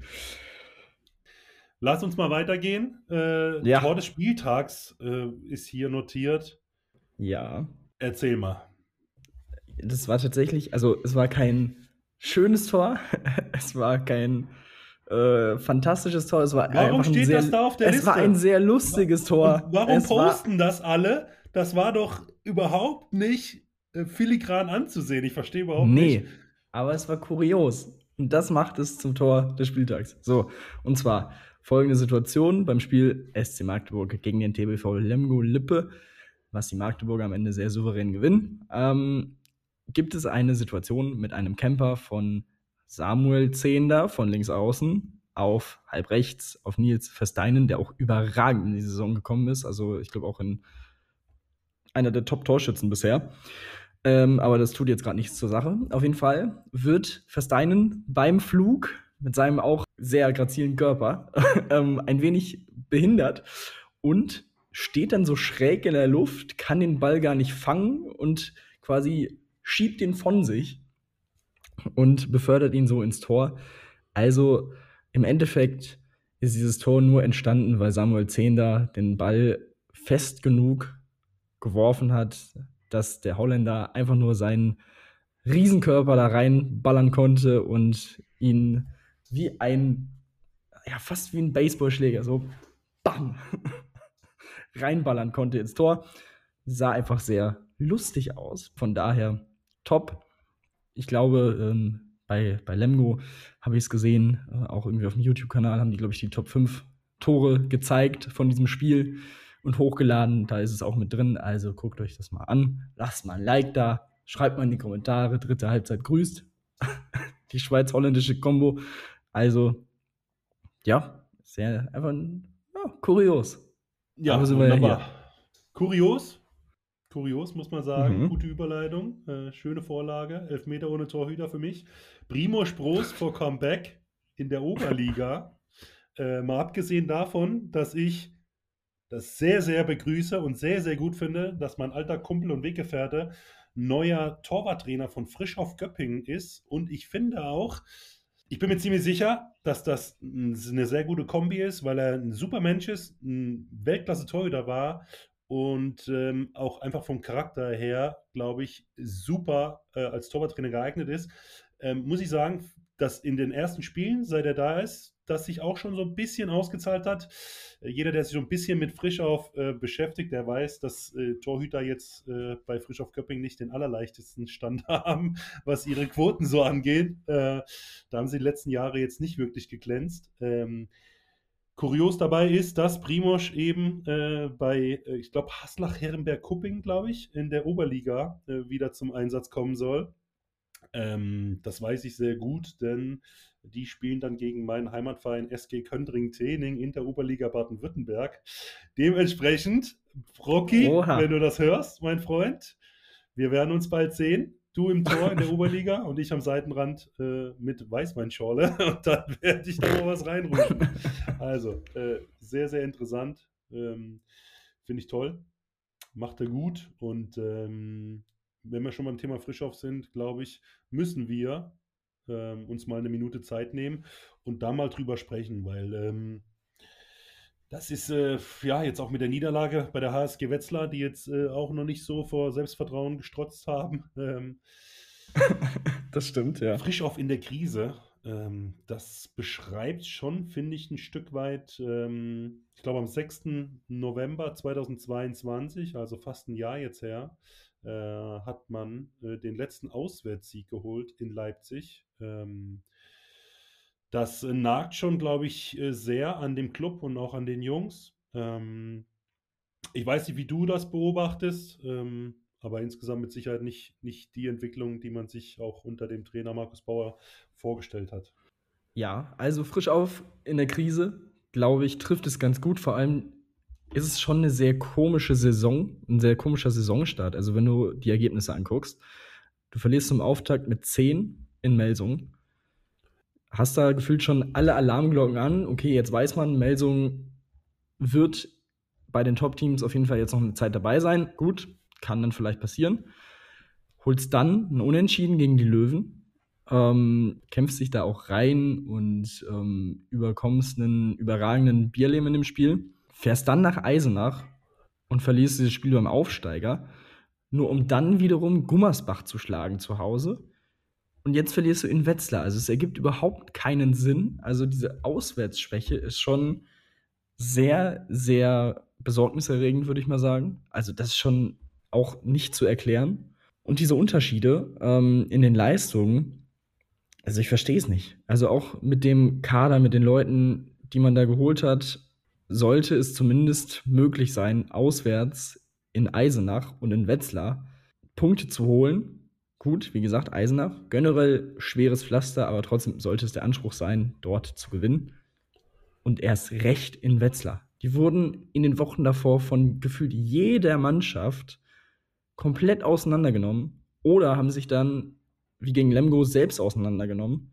Lass uns mal weitergehen. Äh, Ja. Tor des Spieltags äh, ist hier notiert. Ja. Erzähl mal. Das war tatsächlich, also es war kein schönes Tor, [laughs] es war kein äh, fantastisches Tor, es war Warum steht sehr, das da auf der es Liste? war ein sehr lustiges Tor. Und warum es war, posten das alle? Das war doch überhaupt nicht äh, filigran anzusehen. Ich verstehe überhaupt Nee, nicht. aber es war kurios. Und das macht es zum Tor des Spieltags. So, und zwar folgende Situation beim Spiel SC Magdeburg gegen den TBV Lemgo Lippe, was die Magdeburger am Ende sehr souverän gewinnen. Ähm, gibt es eine Situation mit einem Camper von Samuel Zehnder von links außen auf halb rechts auf Nils Versteinen, der auch überragend in die Saison gekommen ist. Also ich glaube auch in einer der Top-Torschützen bisher. Ähm, aber das tut jetzt gerade nichts zur Sache. Auf jeden Fall wird Versteinen beim Flug mit seinem auch sehr grazilen Körper [laughs] ähm, ein wenig behindert und steht dann so schräg in der Luft, kann den Ball gar nicht fangen und quasi schiebt ihn von sich und befördert ihn so ins Tor. Also im Endeffekt ist dieses Tor nur entstanden, weil Samuel Zehnder den Ball fest genug geworfen hat, dass der Holländer einfach nur seinen Riesenkörper da reinballern konnte und ihn wie ein, ja, fast wie ein Baseballschläger, so bam, [laughs] reinballern konnte ins Tor. Sah einfach sehr lustig aus. Von daher top. Ich glaube, ähm, bei, bei Lemgo habe ich es gesehen, äh, auch irgendwie auf dem YouTube-Kanal haben die, glaube ich, die Top 5 Tore gezeigt von diesem Spiel und hochgeladen. Da ist es auch mit drin. Also guckt euch das mal an. Lasst mal ein Like da. Schreibt mal in die Kommentare. Dritte Halbzeit grüßt. [laughs] die schweiz-holländische Kombo. Also, ja, sehr einfach ja, kurios. Ja, Aber wir ja wunderbar. Kurios. Kurios, muss man sagen. Mhm. Gute Überleitung. Äh, schöne Vorlage. Elfmeter ohne Torhüter für mich. Primo Sproß vor Comeback in der Oberliga. [laughs] äh, mal abgesehen davon, dass ich das sehr, sehr begrüße und sehr, sehr gut finde, dass mein alter Kumpel und Weggefährte neuer Torwarttrainer von Frisch auf Göppingen ist. Und ich finde auch, ich bin mir ziemlich sicher, dass das eine sehr gute Kombi ist, weil er ein super Mensch ist, ein Weltklasse-Torhüter war und ähm, auch einfach vom Charakter her, glaube ich, super äh, als Torwarttrainer geeignet ist. Ähm, muss ich sagen, dass in den ersten Spielen, seit er da ist, das sich auch schon so ein bisschen ausgezahlt hat. Äh, jeder, der sich so ein bisschen mit Frischauf äh, beschäftigt, der weiß, dass äh, Torhüter jetzt äh, bei Frischauf Köpping nicht den allerleichtesten Stand [laughs] haben, was ihre Quoten so angeht. Äh, da haben sie die letzten Jahre jetzt nicht wirklich geglänzt. Ähm, kurios dabei ist, dass Primosch eben äh, bei, ich glaube, Haslach-Herrenberg-Kupping, glaube ich, in der Oberliga wieder zum Einsatz kommen soll. Ähm, das weiß ich sehr gut, denn die spielen dann gegen meinen Heimatverein SG Köntring-Tening in der Oberliga Baden-Württemberg. Dementsprechend, Rocky, Oha. wenn du das hörst, mein Freund, wir werden uns bald sehen. Du im Tor in der Oberliga und ich am Seitenrand äh, mit Weißweinschorle [laughs] und dann werde ich da mal was reinrufen. Also, äh, sehr, sehr interessant. Ähm, Finde ich toll. Macht er gut und ähm, wenn wir schon beim Thema Frischhoff sind, glaube ich, müssen wir ähm, uns mal eine Minute Zeit nehmen und da mal drüber sprechen, weil ähm, das ist äh, ja jetzt auch mit der Niederlage bei der HSG Wetzlar, die jetzt äh, auch noch nicht so vor Selbstvertrauen gestrotzt haben. [laughs] Ähm, [laughs] das stimmt, ja. Frischhoff in der Krise. Ähm, das beschreibt schon, finde ich, ein Stück weit, ähm, ich glaube am 6. November 2022, also fast ein Jahr jetzt her, äh, hat man äh, den letzten Auswärtssieg geholt in Leipzig. Ähm, das nagt schon, glaube ich, äh, sehr an dem Club und auch an den Jungs. Ähm, ich weiß nicht, wie du das beobachtest, ähm, aber insgesamt mit Sicherheit nicht, nicht die Entwicklung, die man sich auch unter dem Trainer Markus Bauer vorgestellt hat. Ja, also frisch auf in der Krise, glaube ich, trifft es ganz gut. Vor allem ist es schon eine sehr komische Saison, ein sehr komischer Saisonstart. Also, wenn du die Ergebnisse anguckst, du verlierst zum Auftakt mit 10 in Melsung. Hast da gefühlt schon alle Alarmglocken an. Okay, jetzt weiß man, Melsung wird bei den Top-Teams auf jeden Fall jetzt noch eine Zeit dabei sein. Gut, kann dann vielleicht passieren. Holst dann ein Unentschieden gegen die Löwen. Ähm, kämpfst dich da auch rein und ähm, überkommst einen überragenden Bierlehm in dem Spiel fährst dann nach Eisenach und verlierst dieses Spiel beim Aufsteiger, nur um dann wiederum Gummersbach zu schlagen zu Hause. Und jetzt verlierst du in Wetzlar. Also es ergibt überhaupt keinen Sinn. Also diese Auswärtsschwäche ist schon sehr, sehr besorgniserregend, würde ich mal sagen. Also das ist schon auch nicht zu erklären. Und diese Unterschiede ähm, in den Leistungen, also ich verstehe es nicht. Also auch mit dem Kader, mit den Leuten, die man da geholt hat, sollte es zumindest möglich sein, auswärts in Eisenach und in Wetzlar Punkte zu holen. Gut, wie gesagt, Eisenach, generell schweres Pflaster, aber trotzdem sollte es der Anspruch sein, dort zu gewinnen. Und erst recht in Wetzlar. Die wurden in den Wochen davor von gefühlt jeder Mannschaft komplett auseinandergenommen oder haben sich dann, wie gegen Lemgo, selbst auseinandergenommen.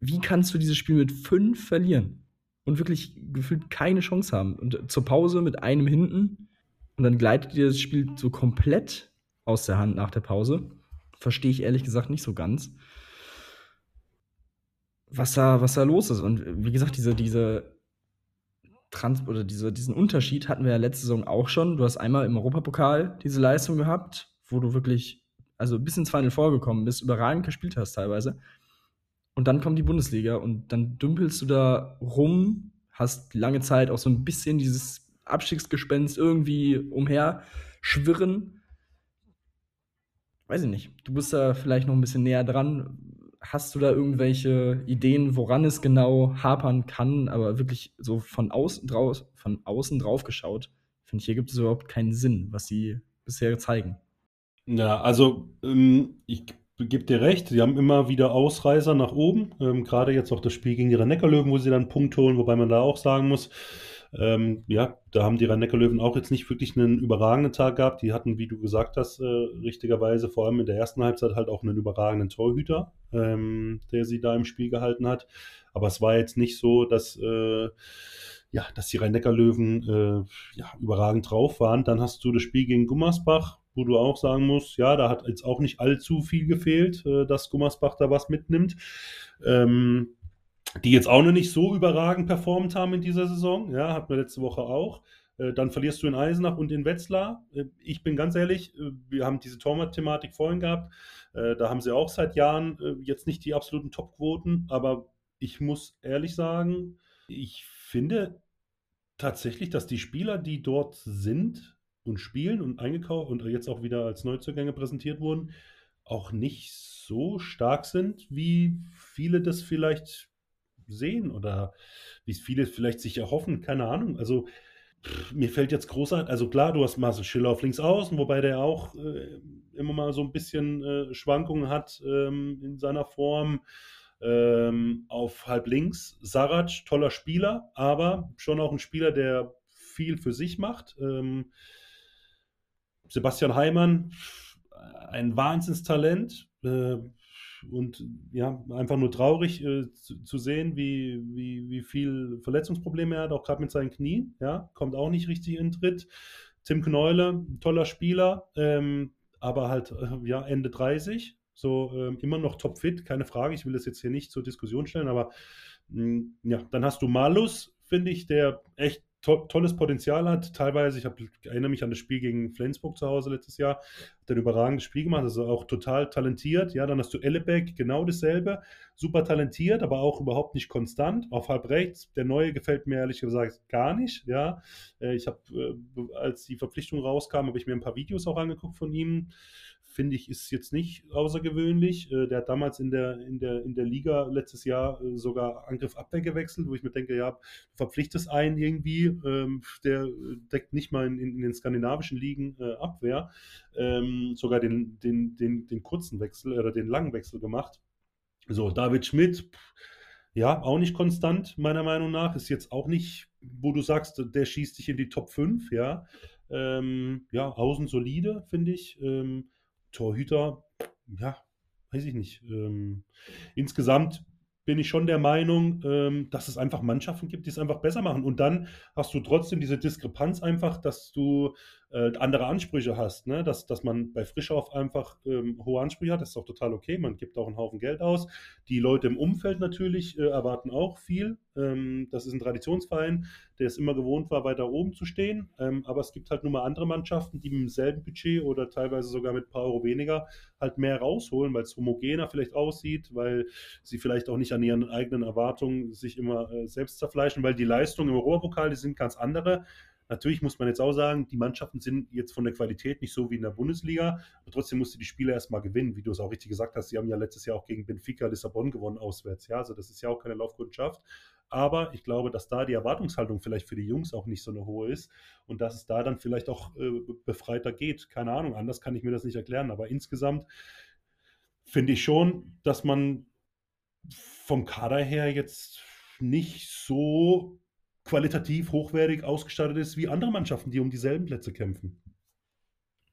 Wie kannst du dieses Spiel mit fünf verlieren? und wirklich gefühlt keine Chance haben. Und zur Pause mit einem hinten und dann gleitet dir das Spiel so komplett aus der Hand nach der Pause. Verstehe ich ehrlich gesagt nicht so ganz, was da, was da los ist. Und wie gesagt, diese, diese Trans oder diese, diesen Unterschied hatten wir ja letzte Saison auch schon. Du hast einmal im Europapokal diese Leistung gehabt, wo du wirklich, also bis ins Final vorgekommen bist, überragend gespielt hast teilweise. Und dann kommt die Bundesliga und dann dümpelst du da rum, hast lange Zeit auch so ein bisschen dieses Abstiegsgespenst irgendwie umher schwirren. Weiß ich nicht. Du bist da vielleicht noch ein bisschen näher dran. Hast du da irgendwelche Ideen, woran es genau hapern kann, aber wirklich so von außen, draus, von außen drauf geschaut, finde ich, hier gibt es überhaupt keinen Sinn, was sie bisher zeigen. Ja, also ähm, ich gebe dir recht, sie haben immer wieder Ausreißer nach oben. Ähm, Gerade jetzt auch das Spiel gegen die Rhein-Neckar-Löwen, wo sie dann einen Punkt holen, wobei man da auch sagen muss, ähm, ja, da haben die Rhein-Neckar-Löwen auch jetzt nicht wirklich einen überragenden Tag gehabt. Die hatten, wie du gesagt hast, äh, richtigerweise vor allem in der ersten Halbzeit halt auch einen überragenden Torhüter, ähm, der sie da im Spiel gehalten hat. Aber es war jetzt nicht so, dass, äh, ja, dass die Rhein-Neckar-Löwen äh, ja, überragend drauf waren. Dann hast du das Spiel gegen Gummersbach, wo du auch sagen musst, ja, da hat jetzt auch nicht allzu viel gefehlt, äh, dass Gummersbach da was mitnimmt. Ähm, die jetzt auch noch nicht so überragend performt haben in dieser Saison. Ja, hatten wir letzte Woche auch. Äh, dann verlierst du in Eisenach und in Wetzlar. Äh, ich bin ganz ehrlich, äh, wir haben diese Torwart-Thematik vorhin gehabt. Da haben sie auch seit Jahren jetzt nicht die absoluten Topquoten, aber ich muss ehrlich sagen, ich finde tatsächlich, dass die Spieler, die dort sind und spielen und eingekauft und jetzt auch wieder als Neuzugänge präsentiert wurden, auch nicht so stark sind, wie viele das vielleicht sehen oder wie viele vielleicht sich erhoffen, keine Ahnung. Also mir fällt jetzt großartig, also klar, du hast Marcel Schiller auf links außen, wobei der auch äh, immer mal so ein bisschen äh, Schwankungen hat ähm, in seiner Form. Ähm, auf halb links Sarac, toller Spieler, aber schon auch ein Spieler, der viel für sich macht. Ähm, Sebastian Heimann, ein Wahnsinnstalent. Äh, und ja, einfach nur traurig äh, zu, zu, sehen, wie, wie, wie viel Verletzungsprobleme er hat, auch gerade mit seinen Knien. Ja, kommt auch nicht richtig in Tritt. Tim Kneule, toller Spieler, ähm, aber halt äh, ja, Ende 30. So ähm, immer noch topfit, keine Frage. Ich will das jetzt hier nicht zur Diskussion stellen, aber mh, hm, ja, dann hast du Malus, finde ich, der echt to tolles Potenzial hat. Teilweise, ich, hab, erinnere mich an das Spiel gegen Flensburg zu Hause letztes Jahr, hat ein überragendes Spiel gemacht, also auch total talentiert. Ja, dann hast du Ellebeck, genau dasselbe, super talentiert, aber auch überhaupt nicht konstant. Auf halb rechts, der neue gefällt mir ehrlich gesagt gar nicht. Ja, äh, ich habe, äh, als die Verpflichtung rauskam, habe ich mir ein paar Videos auch angeguckt von ihm finde ich, ist jetzt nicht außergewöhnlich. Äh, der hat damals in der, in der, in der Liga letztes Jahr äh, sogar Angriff-Abwehr gewechselt, wo ich mir denke, ja, du verpflichtest einen irgendwie, ähm, der deckt nicht mal in, in den skandinavischen Ligen äh, Abwehr, ähm, sogar den, den, den, den kurzen Wechsel oder den langen Wechsel gemacht. So, David Schmidt, ja, auch nicht konstant, meiner Meinung nach. Ist jetzt auch nicht, wo du sagst, der schießt dich in die Top 5, ja. Ähm, ja, außen solide, finde ich. Ähm, Torhüter, ja, weiß ich nicht. Ähm, insgesamt bin ich schon der Meinung, ähm, dass es einfach Mannschaften gibt, die es einfach besser machen. Und dann hast du trotzdem diese Diskrepanz einfach, dass du äh, andere Ansprüche hast. Ne? Dass, dass man bei Frischhoff einfach ähm, hohe Ansprüche hat, das ist auch total okay. Man gibt auch einen Haufen Geld aus. Die Leute im Umfeld natürlich äh, erwarten auch viel. Ähm, das ist ein Traditionsverein, der es immer gewohnt war, weiter oben zu stehen. Aber es gibt halt nur mal andere Mannschaften, die mit demselben Budget oder teilweise sogar mit ein paar Euro weniger halt mehr rausholen, weil es homogener vielleicht aussieht, weil sie vielleicht auch nicht an ihren eigenen Erwartungen sich immer äh, selbst zerfleischen, weil die Leistungen im Europapokal, die sind ganz andere. Natürlich muss man jetzt auch sagen, die Mannschaften sind jetzt von der Qualität nicht so wie in der Bundesliga, aber trotzdem musste die Spieler erstmal gewinnen, wie du es auch richtig gesagt hast. Sie haben ja letztes Jahr auch gegen Benfica Lissabon gewonnen auswärts. Ja, also das ist ja auch keine Laufkundschaft. Aber ich glaube, dass da die Erwartungshaltung vielleicht für die Jungs auch nicht so eine hohe ist und dass es da dann vielleicht auch äh, befreiter geht. Keine Ahnung, anders kann ich mir das nicht erklären. Aber insgesamt finde ich schon, dass man vom Kader her jetzt nicht so qualitativ hochwertig ausgestattet ist wie andere Mannschaften, die um dieselben Plätze kämpfen.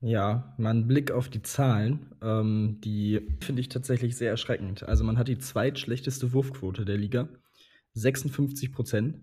Ja, mal ein Blick auf die Zahlen, ähm, die finde ich tatsächlich sehr erschreckend. Also man hat die zweitschlechteste Wurfquote der Liga, 56 Prozent.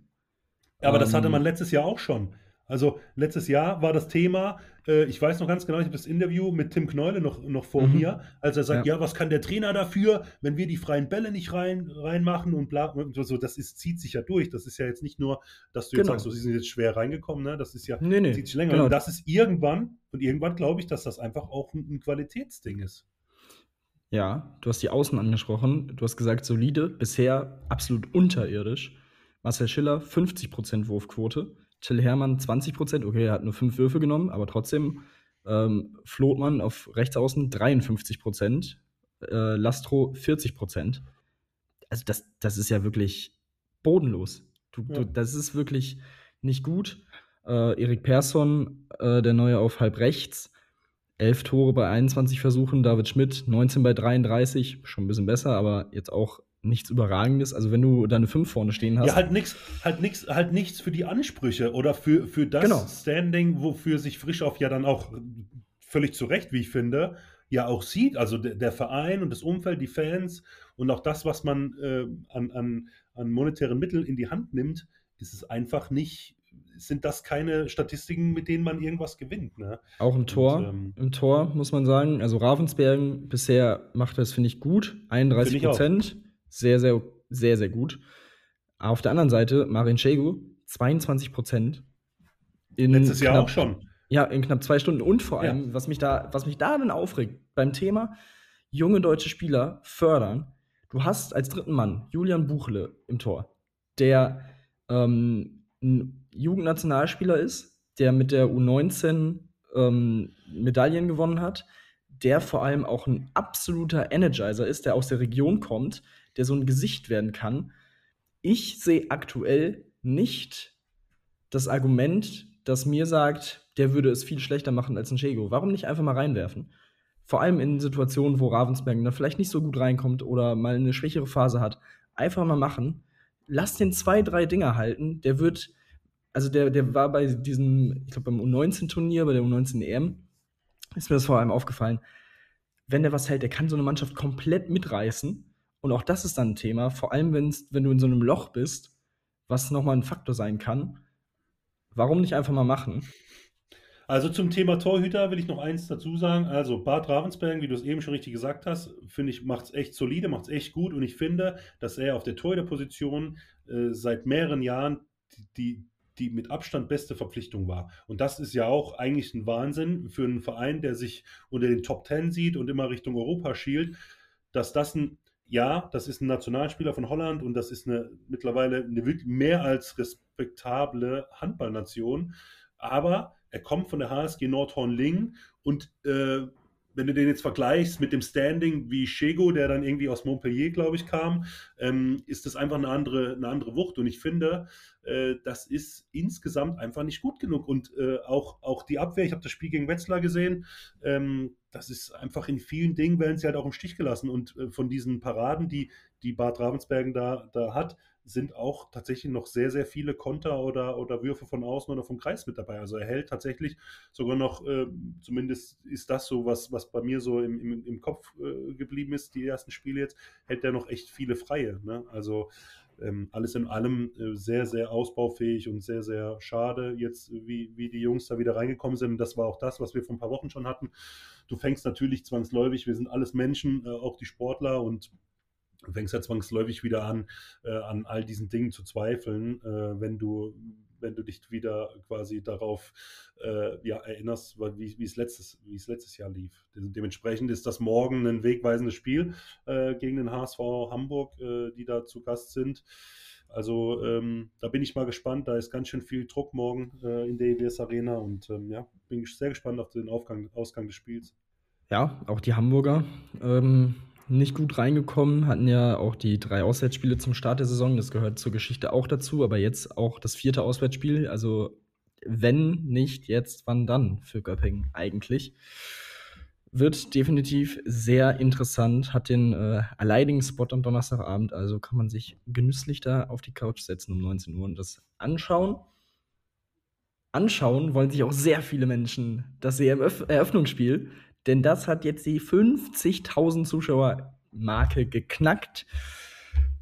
Ja, aber ähm, das hatte man letztes Jahr auch schon. Also letztes Jahr war das Thema, äh, ich weiß noch ganz genau, ich habe das Interview mit Tim Kneule noch, noch vor mhm. mir, als er sagt, ja. ja. was kann der Trainer dafür, wenn wir die freien Bälle nicht rein, reinmachen und bla, und so, das ist, zieht sich ja durch. Das ist ja jetzt nicht nur, dass du jetzt genau. sagst, so, sie sind jetzt schwer reingekommen, ne? das ist ja, nee, nee. zieht sich länger. Genau. Und das ist irgendwann, und irgendwann glaube ich, dass das einfach auch ein, ein Qualitätsding ist. Ja, du hast die Außen angesprochen. Du hast gesagt, solide, bisher absolut unterirdisch. Marcel Schiller, 50% Wurfquote. Till Hermann 20 Prozent, okay, er hat nur fünf Würfe genommen, aber trotzdem ähm, Flotmann auf Rechtsaußen 53 Prozent, äh, Lastro 40 Prozent. Also das, das ist ja wirklich bodenlos. Du, ja. du, das ist wirklich nicht gut. Äh, Erik Persson, äh, der neue auf halb rechts, elf Tore bei 21 Versuchen. David Schmidt, 19 bei 33, schon ein bisschen besser, aber jetzt auch nichts Überragendes. Also wenn du deine 5 vorne stehen hast. Ja, halt nichts, halt nichts, halt nichts für die Ansprüche oder für, für das genau. Standing, wofür sich Frischhoff ja dann auch völlig zu Recht, wie ich finde, ja auch sieht. Also der, der Verein und das Umfeld, die Fans und auch das, was man äh, an, an, an monetären Mitteln in die Hand nimmt, ist es einfach nicht sind das keine Statistiken, mit denen man irgendwas gewinnt. Ne? Auch im Tor, und, ähm, im Tor muss man sagen, also Ravensbergen bisher macht das, finde ich, gut, 31 Prozent sehr, sehr, sehr, sehr gut. Auf der anderen Seite, Marin Şegu, 22 Prozent. Letztes Jahr auch schon. Ja, in knapp zwei Stunden. Und vor allem, ja. was, mich da, was mich da dann aufregt, beim Thema junge deutsche Spieler fördern. Du hast als dritten Mann Julian Buchle im Tor, der ähm, ein Jugendnationalspieler ist, der mit der U19 ähm, Medaillen gewonnen hat, der vor allem auch ein absoluter Energizer ist, der aus der Region kommt, der so ein Gesicht werden kann. Ich sehe aktuell nicht das Argument, das mir sagt, der würde es viel schlechter machen als ein Chego. Warum nicht einfach mal reinwerfen? Vor allem in Situationen, wo Ravensberg dann vielleicht nicht so gut reinkommt oder mal eine schwächere Phase hat. Einfach mal machen. Lass den zwei, drei Dinger halten. Der wird, also der, der war bei diesem, ich glaube beim U19-Turnier, bei der U19-EM, ist mir das vor allem aufgefallen. Wenn der was hält, der kann so eine Mannschaft komplett mitreißen. Und auch das ist dann ein Thema, vor allem wenn's, wenn du in so einem Loch bist, was nochmal ein Faktor sein kann. Warum nicht einfach mal machen? Also zum Thema Torhüter will ich noch eins dazu sagen. Also Bart Ravensberg, wie du es eben schon richtig gesagt hast, finde ich, macht es echt solide, macht es echt gut. Und ich finde, dass er auf der Torhüterposition äh, seit mehreren Jahren die, die mit Abstand beste Verpflichtung war. Und das ist ja auch eigentlich ein Wahnsinn für einen Verein, der sich unter den Top Ten sieht und immer Richtung Europa schielt, dass das ein ja, das ist ein Nationalspieler von Holland und das ist eine mittlerweile eine mehr als respektable Handballnation. Aber er kommt von der HSG Nordhorn-Lingen und äh, wenn du den jetzt vergleichst mit dem Standing wie Chego, der dann irgendwie aus Montpellier, glaube ich, kam, ähm, ist das einfach eine andere, eine andere Wucht. Und ich finde, äh, das ist insgesamt einfach nicht gut genug. Und äh, auch, auch die Abwehr, ich habe das Spiel gegen Wetzlar gesehen, ähm, das ist einfach in vielen Dingen, werden sie halt auch im Stich gelassen. Und äh, von diesen Paraden, die, die Bad Ravensbergen da, da hat, sind auch tatsächlich noch sehr, sehr viele Konter oder, oder Würfe von außen oder vom Kreis mit dabei. Also er hält tatsächlich sogar noch, äh, zumindest ist das so, was, was bei mir so im, im, im Kopf äh, geblieben ist, die ersten Spiele jetzt, hält er noch echt viele Freie. Ne? Also ähm, alles in allem äh, sehr, sehr ausbaufähig und sehr, sehr schade, jetzt wie, wie die Jungs da wieder reingekommen sind. Das war auch das, was wir vor ein paar Wochen schon hatten. Du fängst natürlich zwangsläufig, wir sind alles Menschen, äh, auch die Sportler und du fängst ja zwangsläufig wieder an, äh, an all diesen Dingen zu zweifeln, äh, wenn du wenn du dich wieder quasi darauf äh, ja, erinnerst, wie, wie, es letztes, wie es letztes Jahr lief. Dementsprechend ist das morgen ein wegweisendes Spiel äh, gegen den HSV Hamburg, äh, die da zu Gast sind. Also ähm, da bin ich mal gespannt. Da ist ganz schön viel Druck morgen äh, in der EWS Arena und ähm, ja, bin sehr gespannt auf den Aufgang, Ausgang des Spiels. Ja, auch die Hamburger. Ähm nicht gut reingekommen, hatten ja auch die drei Auswärtsspiele zum Start der Saison, das gehört zur Geschichte auch dazu, aber jetzt auch das vierte Auswärtsspiel, also wenn nicht jetzt, wann dann für Göppingen eigentlich. Wird definitiv sehr interessant, hat den äh, alleinigen Spot am Donnerstagabend, also kann man sich genüsslich da auf die Couch setzen um 19 Uhr und das anschauen. Anschauen wollen sich auch sehr viele Menschen das Eröffnungsspiel denn das hat jetzt die 50.000 Zuschauer-Marke geknackt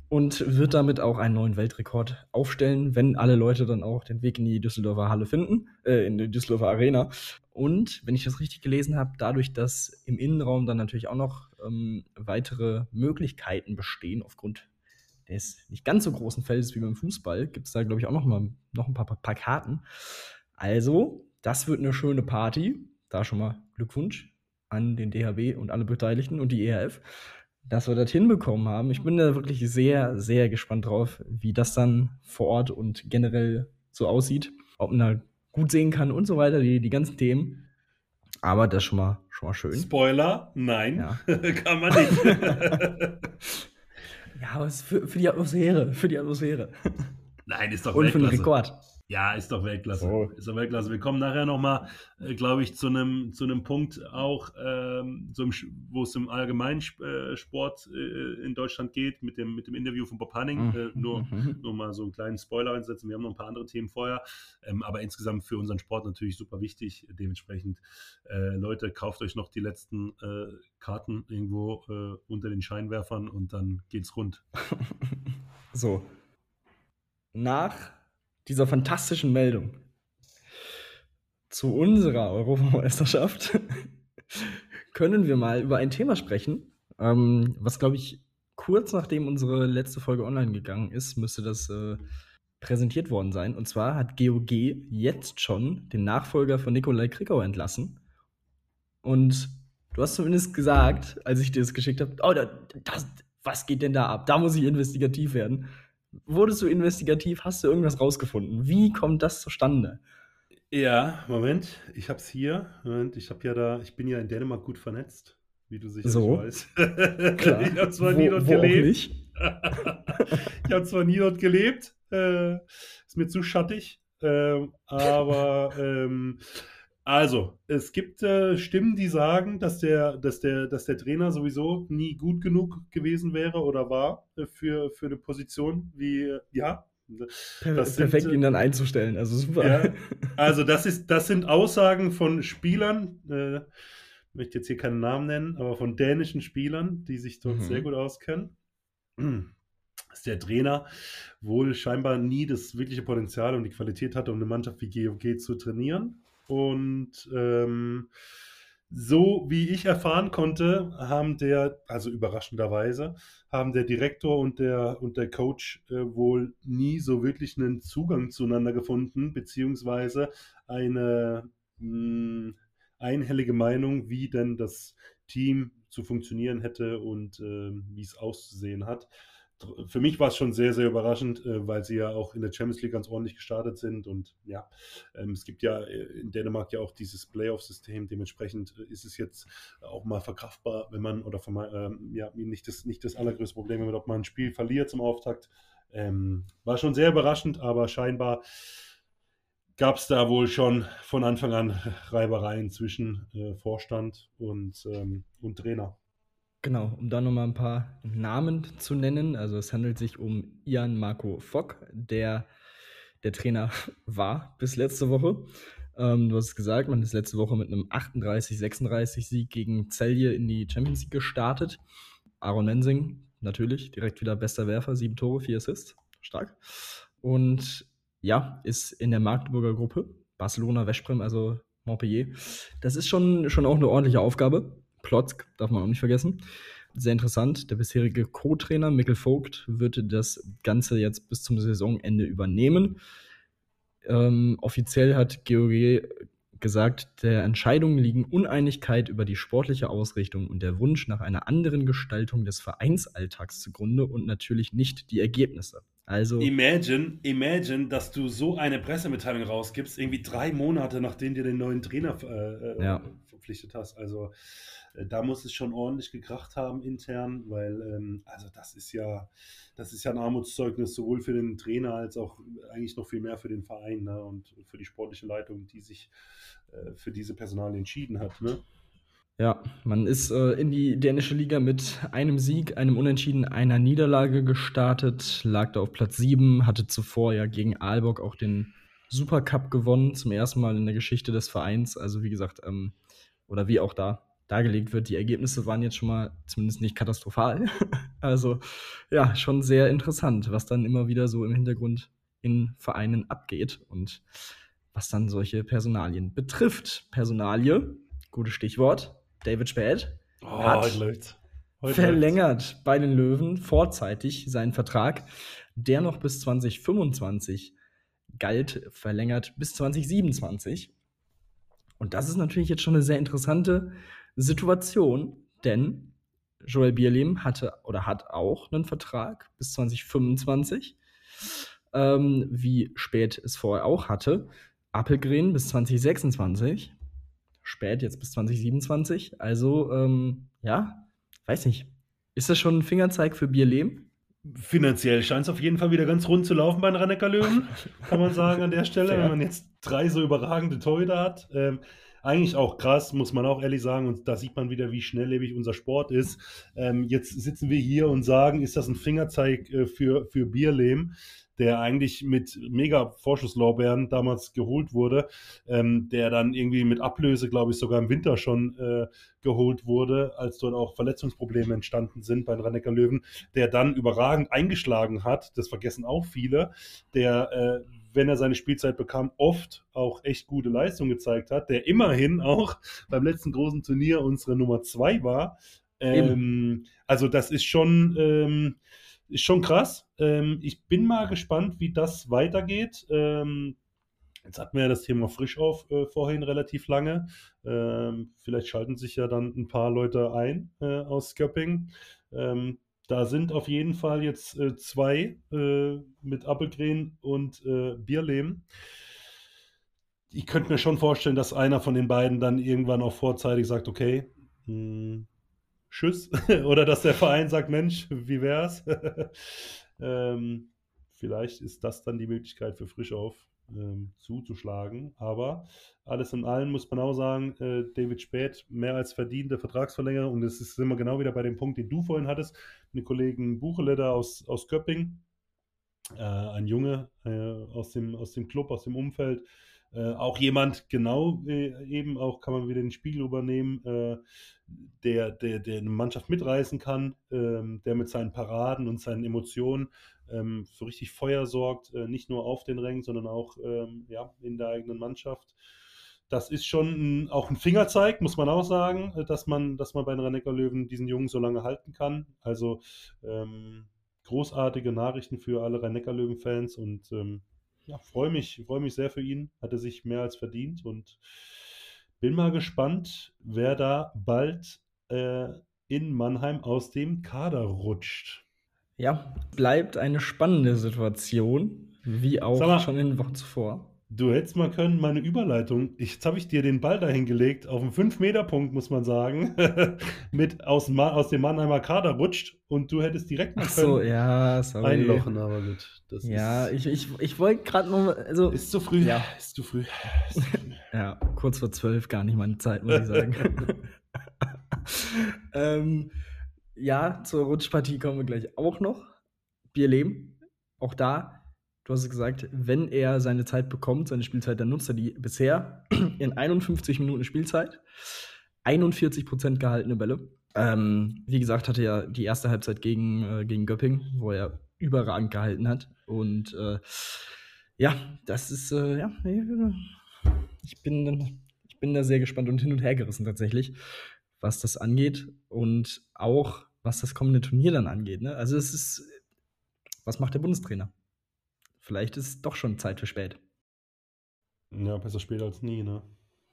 und wird damit auch einen neuen Weltrekord aufstellen, wenn alle Leute dann auch den Weg in die Düsseldorfer Halle finden, äh, in die Düsseldorfer Arena. Und wenn ich das richtig gelesen habe, dadurch, dass im Innenraum dann natürlich auch noch ähm, weitere Möglichkeiten bestehen, aufgrund des nicht ganz so großen Feldes wie beim Fußball, gibt es da, glaube ich, auch noch, mal, noch ein paar, paar Karten. Also, das wird eine schöne Party. Da schon mal Glückwunsch an den DHB und alle Beteiligten und die ERF, dass wir das hinbekommen haben. Ich bin da wirklich sehr, sehr gespannt drauf, wie das dann vor Ort und generell so aussieht, ob man da gut sehen kann und so weiter, die, die ganzen Themen. Aber das ist schon mal, schon mal schön. Spoiler, nein, ja. [laughs] kann man nicht. [laughs] ja, aber es ist für, für die Atmosphäre, für die Atmosphäre. Nein, ist doch Und für den Rekord. Ja, ist doch Weltklasse. Oh. Ist doch Weltklasse. Wir kommen nachher nochmal, äh, glaube ich, zu einem zu Punkt auch, ähm, wo es im allgemeinen äh, Sport äh, in Deutschland geht, mit dem, mit dem Interview von Bob Hanning. Mhm. Äh, nur, mhm. nur mal so einen kleinen Spoiler einsetzen. Wir haben noch ein paar andere Themen vorher, ähm, aber insgesamt für unseren Sport natürlich super wichtig. Dementsprechend, äh, Leute, kauft euch noch die letzten Karten irgendwo unter den Scheinwerfern und dann geht's rund. [laughs] so. Nach dieser fantastischen Meldung zu unserer Europameisterschaft [laughs] können wir mal über ein Thema sprechen, ähm, was, glaube ich, kurz nachdem unsere letzte Folge online gegangen ist, müsste das äh, präsentiert worden sein. Und zwar hat GOG jetzt schon den Nachfolger von Nikolai Krikau entlassen. Und du hast zumindest gesagt, als ich dir das geschickt habe, oh, das, was geht denn da ab? Da muss ich investigativ werden. Wurdest du investigativ? Hast du irgendwas rausgefunden? Wie kommt das zustande? Ja, Moment, ich hab's hier. Moment, ich habe ja da, ich bin ja in Dänemark gut vernetzt, wie du sicherlich So. weißt. [laughs] Klar. ich habe zwar Wo- nie dort gelebt. [laughs] ich habe zwar nie dort gelebt, äh, ist mir zu schattig, ähm, aber ähm, also es gibt äh, Stimmen, die sagen, dass der, dass der, dass der Trainer sowieso nie gut genug gewesen wäre oder war äh, für für eine Position wie äh, ja. Das sind, perfekt, äh, ihn dann einzustellen. Also super. Ja, [laughs] also das ist, das sind Aussagen von Spielern, äh, möchte jetzt hier keinen Namen nennen, aber von dänischen Spielern, die sich dort Mhm. sehr gut auskennen. Dass der Trainer wohl scheinbar nie das wirkliche Potenzial und die Qualität hatte, um eine Mannschaft wie GOG zu trainieren. Und ähm, so wie ich erfahren konnte, haben der, also überraschenderweise, haben der Direktor und der, und der Coach äh, wohl nie so wirklich einen Zugang zueinander gefunden, beziehungsweise eine mh, einhellige Meinung, wie denn das Team zu funktionieren hätte und ähm, wie es auszusehen hat. Für mich war es schon sehr, sehr überraschend, äh, weil sie ja auch in der Champions League ganz ordentlich gestartet sind. Und ja, ähm, es gibt ja äh, in Dänemark ja auch dieses Playoff-System. Dementsprechend äh, ist es jetzt auch mal verkraftbar, wenn man, oder von, ähm, ja, nicht das, nicht das allergrößte Problem, wenn man ob man ein Spiel verliert zum Auftakt. Ähm, war schon sehr überraschend, aber scheinbar gab es da wohl schon von Anfang an Reibereien zwischen äh, Vorstand und, ähm, und Trainer. Genau, um da nochmal ein paar Namen zu nennen. Also es handelt sich um Ian Marco Fock, der der Trainer [laughs] war bis letzte Woche. Ähm, du hast es gesagt, man ist letzte Woche mit einem 38-36 Sieg gegen Celje in die Champions League gestartet. Aaron Mensing, natürlich, direkt wieder bester Werfer, sieben Tore, vier Assists. Stark. Und ja, ist in der Magdeburger Gruppe. Barcelona, Westbrem, also Montpellier. Das ist schon, schon auch eine ordentliche Aufgabe. Plotzk darf man auch nicht vergessen. Sehr interessant. Der bisherige Co-Trainer Mikkel Vogt wird das Ganze jetzt bis zum Saisonende übernehmen. Ähm, offiziell hat GOG gesagt, der Entscheidung liegen Uneinigkeit über die sportliche Ausrichtung und der Wunsch nach einer anderen Gestaltung des Vereinsalltags zugrunde und natürlich nicht die Ergebnisse. Also Imagine, imagine, dass du so eine Pressemitteilung rausgibst, irgendwie drei Monate, nachdem du den neuen Trainer äh, äh, Ja. verpflichtet hast. Also da muss es schon ordentlich gekracht haben intern, weil ähm, also das ist ja, das ist ja ein Armutszeugnis sowohl für den Trainer als auch eigentlich noch viel mehr für den Verein ne? und für die sportliche Leitung, die sich äh, für diese Personal entschieden hat. Ne? Ja, man ist äh, in die dänische Liga mit einem Sieg, einem Unentschieden, einer Niederlage gestartet, lag da auf Platz 7, hatte zuvor ja gegen Aalborg auch den Supercup gewonnen, zum ersten Mal in der Geschichte des Vereins. Also wie gesagt, ähm, oder wie auch da dargelegt wird, die Ergebnisse waren jetzt schon mal zumindest nicht katastrophal. [laughs] also ja, schon sehr interessant, was dann immer wieder so im Hintergrund in Vereinen abgeht und was dann solche Personalien betrifft. Personalie, gutes Stichwort. David Späth Oh, Hat heute läuft's. Verlängert bei den Löwen vorzeitig seinen Vertrag, der noch bis 2025 galt, verlängert bis 2027. Und das ist natürlich jetzt schon eine sehr interessante Situation, denn Joel Bierlehm hatte oder hat auch einen Vertrag bis 2025, ähm, wie spät es vorher auch hatte. Appelgren bis 2026, spät jetzt bis 2027. Also, ähm, ja, weiß nicht. Ist das schon ein Fingerzeig für Bierlehm? Finanziell scheint es auf jeden Fall wieder ganz rund zu laufen bei den löwen kann man sagen an der Stelle, [laughs] Fair. wenn man jetzt drei so überragende Torhüter hat. Ähm, eigentlich auch krass, muss man auch ehrlich sagen. Und da sieht man wieder, wie schnelllebig unser Sport ist. Ähm, jetzt sitzen wir hier und sagen, ist das ein Fingerzeig äh, für, für Bierlehm, der eigentlich mit mega Vorschusslorbeeren damals geholt wurde, ähm, der dann irgendwie mit Ablöse, glaube ich, sogar im Winter schon äh, geholt wurde, als dort auch Verletzungsprobleme entstanden sind bei den rhein löwen der dann überragend eingeschlagen hat. Das vergessen auch viele, der, äh, wenn er seine Spielzeit bekam, oft auch echt gute Leistung gezeigt hat, der immerhin auch beim letzten großen Turnier unsere Nummer zwei war. Ähm, also das ist schon, ähm, ist schon krass. Ähm, ich bin mal gespannt, wie das weitergeht. Ähm, jetzt hatten wir ja das Thema Frischauf äh, vorhin relativ lange. Ähm, vielleicht schalten sich ja dann ein paar Leute ein äh, aus Sköpping. Ähm, da sind auf jeden Fall jetzt äh, zwei äh, mit Appelgren und äh, Bierlehm. Ich könnte mir schon vorstellen, dass einer von den beiden dann irgendwann auch vorzeitig sagt, okay, mh, Tschüss. [laughs] Oder dass der Verein sagt, Mensch, wie wär's? [laughs] ähm, vielleicht ist das dann die Möglichkeit für Frischauf ähm, zuzuschlagen. Aber alles in allem muss man auch sagen, äh, David Späth mehr als verdiente Vertragsverlängerung. Und es ist immer genau wieder bei dem Punkt, den du vorhin hattest, mit Kollegen Buchele aus, aus Köpping. Äh, ein Junge äh, aus, dem, aus dem Club, aus dem Umfeld, äh, auch jemand, genau äh, eben auch kann man wieder den Spiegel übernehmen, äh, der, der, der eine Mannschaft mitreißen kann, ähm, der mit seinen Paraden und seinen Emotionen ähm, für richtig Feuer sorgt, äh, nicht nur auf den Rängen, sondern auch ähm, ja, in der eigenen Mannschaft. Das ist schon ein, auch ein Fingerzeig, muss man auch sagen, äh, dass man, dass man bei den rhein löwen diesen Jungen so lange halten kann. Also ähm, großartige Nachrichten für alle rhein löwen fans und ähm, ja, freue mich, freue mich sehr für ihn. Hat er sich mehr als verdient und bin mal gespannt, wer da bald äh, in Mannheim aus dem Kader rutscht. Ja, bleibt eine spannende Situation, wie auch mal, schon in den Wochen zuvor. Du hättest mal können, meine Überleitung. Ich, jetzt habe ich dir den Ball dahin gelegt, auf einen 5-Meter-Punkt, muss man sagen, [laughs] mit aus, dem aus dem Mannheimer Kader rutscht und du hättest direkt mal Ach so, können ja, sorry. einlochen, aber gut. Ja, ist, ich, ich, ich wollte gerade noch also, ist zu früh. Ja. Ist zu früh. Ist zu früh. [laughs] ja, kurz vor zwölf gar nicht meine Zeit, muss ich sagen. [laughs] ähm, ja, zur Rutschpartie kommen wir gleich auch noch. Bierlehm, auch da, du hast es gesagt, wenn er seine Zeit bekommt, seine Spielzeit, dann nutzt er die bisher [clears throat] in 51 Minuten Spielzeit. 41% gehaltene Bälle. Ähm, wie gesagt, hatte er die erste Halbzeit gegen, äh, gegen Göpping, wo er überragend gehalten hat. Und äh, ja, das ist, äh, ja, ich bin, ich bin da sehr gespannt und hin und her gerissen tatsächlich, was das angeht und auch was das kommende Turnier dann angeht. Ne? Also es ist, was macht der Bundestrainer? Vielleicht ist es doch schon Zeit für spät. Ja, besser später als nie, ne?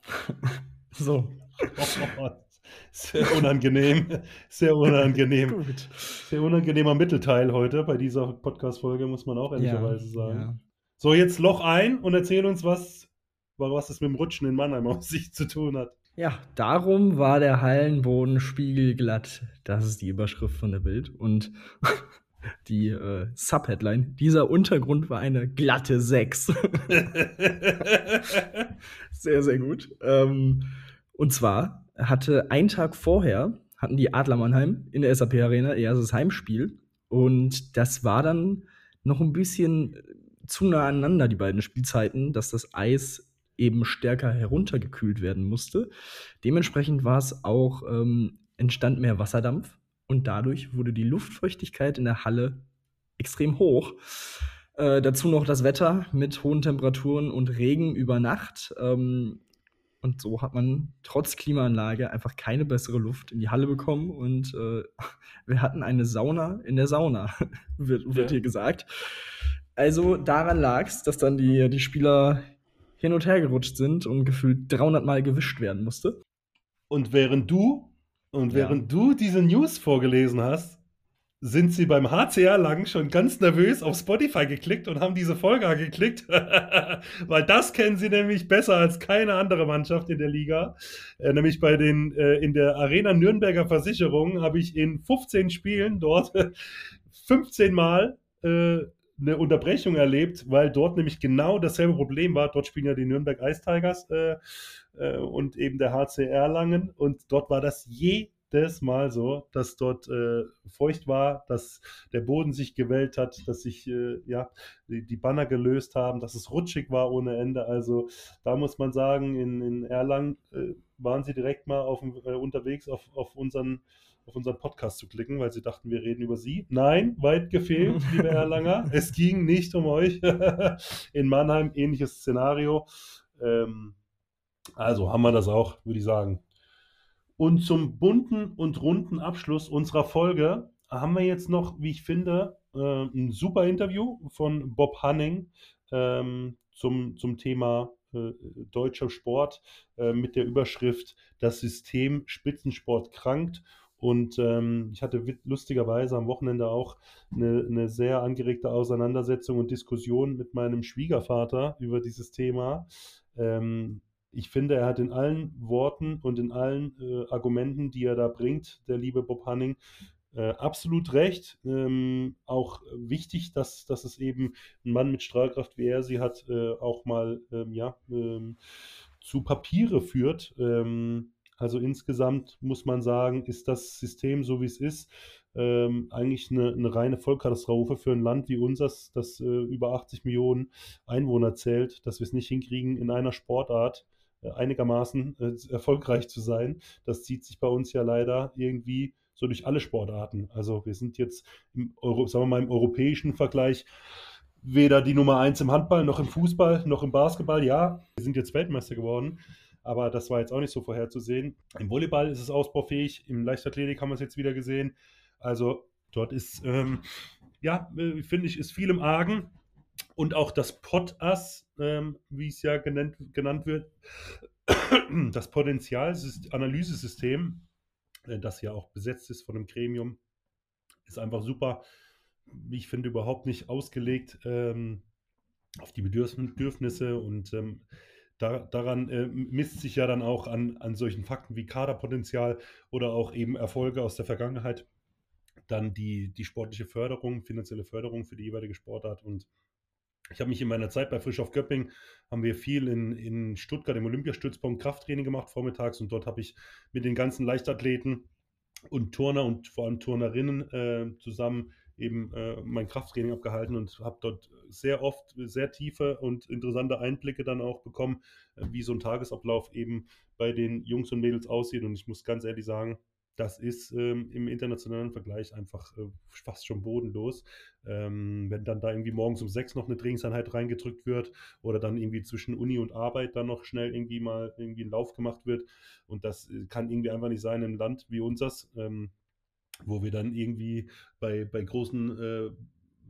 [laughs] So, [laughs] Sehr unangenehm. Sehr unangenehm. [laughs] gut. Sehr unangenehmer Mittelteil heute bei dieser Podcast-Folge, muss man auch ehrlicherweise sagen. Ja. So, jetzt Loch ein und erzähl uns, was, was es mit dem Rutschen in Mannheim auf sich zu tun hat. Ja, darum war der Hallenboden spiegelglatt. Das ist die Überschrift von der Bild. Und [laughs] die äh, Subheadline: Dieser Untergrund war eine glatte 6. [laughs] sehr, sehr gut. Ähm, und zwar hatte ein Tag vorher hatten die Adler Mannheim in der SAP Arena ihr erstes Heimspiel. Und das war dann noch ein bisschen zu nah aneinander, die beiden Spielzeiten, dass das Eis eben stärker heruntergekühlt werden musste. Dementsprechend war es auch, ähm, entstand mehr Wasserdampf und dadurch wurde die Luftfeuchtigkeit in der Halle extrem hoch. Äh, dazu noch das Wetter mit hohen Temperaturen und Regen über Nacht. Ähm, und so hat man trotz Klimaanlage einfach keine bessere Luft in die Halle bekommen. Und äh, [laughs] wir hatten eine Sauna in der Sauna, [laughs] wird, wird Ja. hier gesagt. Also daran lag es, dass dann die, die Spieler hin und her gerutscht sind und gefühlt 300 Mal gewischt werden musste. Und während du und Ja. während du diese News vorgelesen hast, sind sie beim HCR lang schon ganz nervös auf Spotify geklickt und haben diese Folge angeklickt, [laughs] weil das kennen sie nämlich besser als keine andere Mannschaft in der Liga. Äh, nämlich bei den äh, in der Arena Nürnberger Versicherung habe ich in 15 Spielen dort [laughs] 15 Mal äh, eine Unterbrechung erlebt, weil dort nämlich genau dasselbe Problem war. Dort spielen ja die Nürnberg Ice Tigers äh, äh, und eben der HC Erlangen und dort war das jedes Mal so, dass dort äh, feucht war, dass der Boden sich gewellt hat, dass sich äh, ja die, die Banner gelöst haben, dass es rutschig war ohne Ende. Also da muss man sagen, in, in Erlangen äh, waren sie direkt mal auf, äh, unterwegs auf, auf unseren auf unseren Podcast zu klicken, weil sie dachten, wir reden über sie. Nein, weit gefehlt, [laughs] liebe Erlanger. es ging nicht um euch. [laughs] In Mannheim ähnliches Szenario. Ähm, also haben wir das auch, würde ich sagen. Und zum bunten und runden Abschluss unserer Folge haben wir jetzt noch, wie ich finde, äh, ein super Interview von Bob Hanning ähm, zum, zum Thema äh, deutscher Sport äh, mit der Überschrift Das System Spitzensport krankt. Und ähm, ich hatte lustigerweise am Wochenende auch eine, eine, sehr angeregte Auseinandersetzung und Diskussion mit meinem Schwiegervater über dieses Thema. Ähm, ich finde, er hat in allen Worten und in allen äh, Argumenten, die er da bringt, der liebe Bob Hanning, äh, absolut recht. Ähm, auch wichtig, dass, dass es eben ein Mann mit Strahlkraft wie er sie hat, äh, auch mal ähm, ja, ähm, zu Papiere führt. Ähm, also insgesamt muss man sagen, ist das System so wie es ist, ähm, eigentlich eine, eine, reine Vollkatastrophe für ein Land wie unseres, das äh, über 80 Millionen Einwohner zählt, dass wir es nicht hinkriegen, in einer Sportart äh, einigermaßen äh, erfolgreich zu sein. Das zieht sich bei uns ja leider irgendwie so durch alle Sportarten. Also wir sind jetzt im Euro, sagen wir mal im europäischen Vergleich weder die Nummer eins im Handball noch im Fußball noch im Basketball. Ja, wir sind jetzt Weltmeister geworden, aber das war jetzt auch nicht so vorherzusehen. Im Volleyball ist es ausbaufähig, im Leichtathletik haben wir es jetzt wieder gesehen. Also dort ist, ähm, ja, äh, finde ich, ist viel im Argen. Und auch das POTAS, ähm, wie es ja genannt, genannt wird, [coughs] das Potenzial-Analysesystem, äh, das ja auch besetzt ist von einem Gremium, ist einfach super. Ich finde überhaupt nicht ausgelegt ähm, auf die Bedürfnisse und ähm, da, daran äh, misst sich ja dann auch an, an solchen Fakten wie Kaderpotenzial oder auch eben Erfolge aus der Vergangenheit. Dann die, die sportliche Förderung, finanzielle Förderung für die jeweilige Sportart. Und ich habe mich in meiner Zeit bei Frisch auf Göpping, haben wir viel in, in Stuttgart im Olympiastützpunkt Krafttraining gemacht vormittags. Und dort habe ich mit den ganzen Leichtathleten und Turner und vor allem Turnerinnen äh, zusammen eben äh, mein Krafttraining abgehalten und habe dort sehr oft sehr tiefe und interessante Einblicke dann auch bekommen, äh, wie so ein Tagesablauf eben bei den Jungs und Mädels aussieht. Und ich muss ganz ehrlich sagen, das ist ähm, im internationalen Vergleich einfach äh, fast schon bodenlos. Ähm, wenn dann da irgendwie morgens um sechs noch eine Trainingseinheit reingedrückt wird oder dann irgendwie zwischen Uni und Arbeit dann noch schnell irgendwie mal irgendwie ein Lauf gemacht wird. Und das äh, kann irgendwie einfach nicht sein im Land wie unseres, ähm, wo wir dann irgendwie bei, bei großen äh,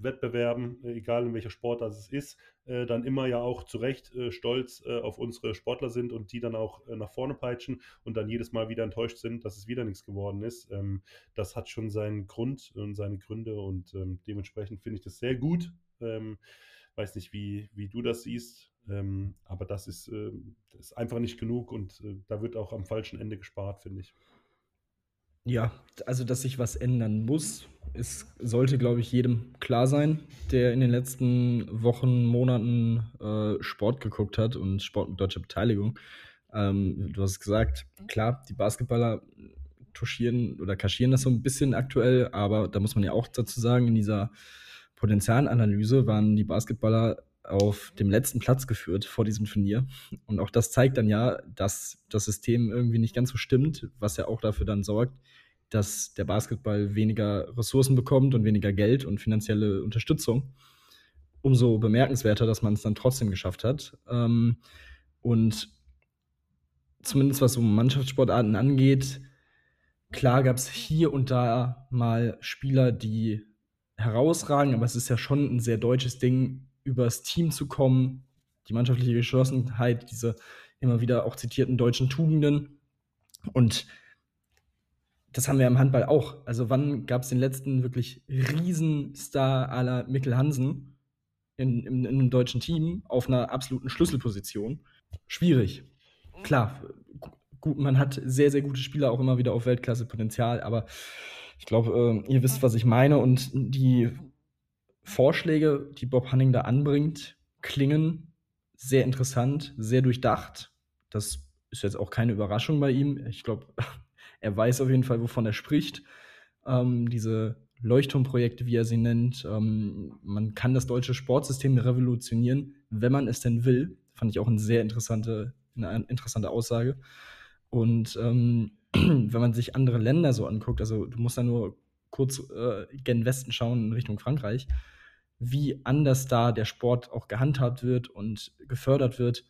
Wettbewerben, äh, egal in welcher Sportart es ist, äh, dann immer ja auch zu Recht äh, stolz äh, auf unsere Sportler sind und die dann auch äh, nach vorne peitschen und dann jedes Mal wieder enttäuscht sind, dass es wieder nichts geworden ist. Ähm, das hat schon seinen Grund und seine Gründe und ähm, dementsprechend finde ich das sehr gut. Ähm, weiß nicht, wie, wie du das siehst. Ähm, aber das ist, äh, das ist einfach nicht genug und da wird auch am falschen Ende gespart, finde ich. Ja, also dass sich was ändern muss, es sollte, glaube ich, jedem klar sein, der in den letzten Wochen, Monaten äh, Sport geguckt hat und Sport mit deutscher Beteiligung. Ähm, du hast gesagt, klar, die Basketballer touchieren oder kaschieren das so ein bisschen aktuell, aber da muss man ja auch dazu sagen, in dieser Potenzialanalyse waren die Basketballer auf dem letzten Platz geführt vor diesem Turnier. Und auch das zeigt dann ja, dass das System irgendwie nicht ganz so stimmt, was ja auch dafür dann sorgt, dass der Basketball weniger Ressourcen bekommt und weniger Geld und finanzielle Unterstützung. Umso bemerkenswerter, dass man es dann trotzdem geschafft hat. Ähm, und zumindest was so Mannschaftssportarten angeht, klar gab es hier und da mal Spieler, die herausragen, aber es ist ja schon ein sehr deutsches Ding, übers Team zu kommen, die mannschaftliche Geschlossenheit, diese immer wieder auch zitierten deutschen Tugenden. Und das haben wir im Handball auch. Also wann gab es den letzten wirklich Riesenstar aller Mikkel Hansen in, in, in, einem deutschen Team auf einer absoluten Schlüsselposition? Schwierig. Klar, gut, man hat sehr, sehr gute Spieler auch immer wieder auf Weltklasse-Potenzial, aber ich glaube, äh, ihr wisst, was ich meine. Und die Vorschläge, die Bob Hanning da anbringt, klingen sehr interessant, sehr durchdacht. Das ist jetzt auch keine Überraschung bei ihm. Ich glaube, [laughs] er weiß auf jeden Fall, wovon er spricht. Ähm, diese Leuchtturmprojekte, wie er sie nennt. Ähm, man kann das deutsche Sportsystem revolutionieren, wenn man es denn will. Fand ich auch eine sehr interessante, eine interessante Aussage. Und ähm, [clears throat] wenn man sich andere Länder so anguckt, also du musst da nur kurz äh, gen Westen schauen in Richtung Frankreich, wie anders da der Sport auch gehandhabt wird und gefördert wird,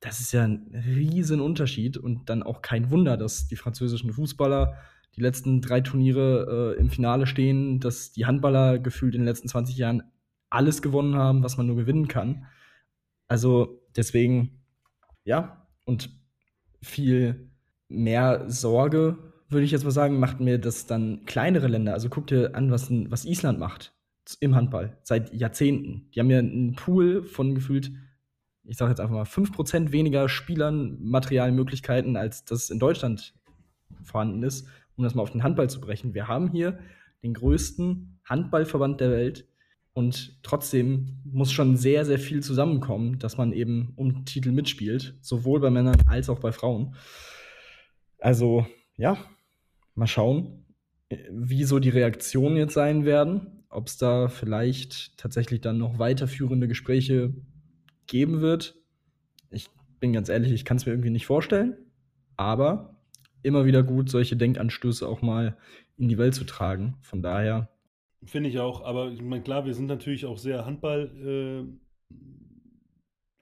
das ist ja ein riesen Unterschied und dann auch kein Wunder, dass die französischen Fußballer die letzten drei Turniere äh, im Finale stehen, dass die Handballer gefühlt in den letzten 20 Jahren alles gewonnen haben, was man nur gewinnen kann. Also deswegen, ja, und viel mehr Sorge, würde ich jetzt mal sagen, macht mir das dann kleinere Länder. Also guck dir an, was, was Island macht im Handball seit Jahrzehnten. Die haben ja einen Pool von gefühlt, ich sage jetzt einfach mal, 5% weniger Spielern, Materialmöglichkeiten, als das in Deutschland vorhanden ist, um das mal auf den Handball zu brechen. Wir haben hier den größten Handballverband der Welt und trotzdem muss schon sehr, sehr viel zusammenkommen, dass man eben um Titel mitspielt, sowohl bei Männern als auch bei Frauen. Also, ja, mal schauen, wie so die Reaktionen jetzt sein werden, ob es da vielleicht tatsächlich dann noch weiterführende Gespräche geben wird. Ich bin ganz ehrlich, ich kann es mir irgendwie nicht vorstellen, aber immer wieder gut, solche Denkanstöße auch mal in die Welt zu tragen. Von daher. Finde ich auch, aber ich meine, klar, wir sind natürlich auch sehr Handball äh,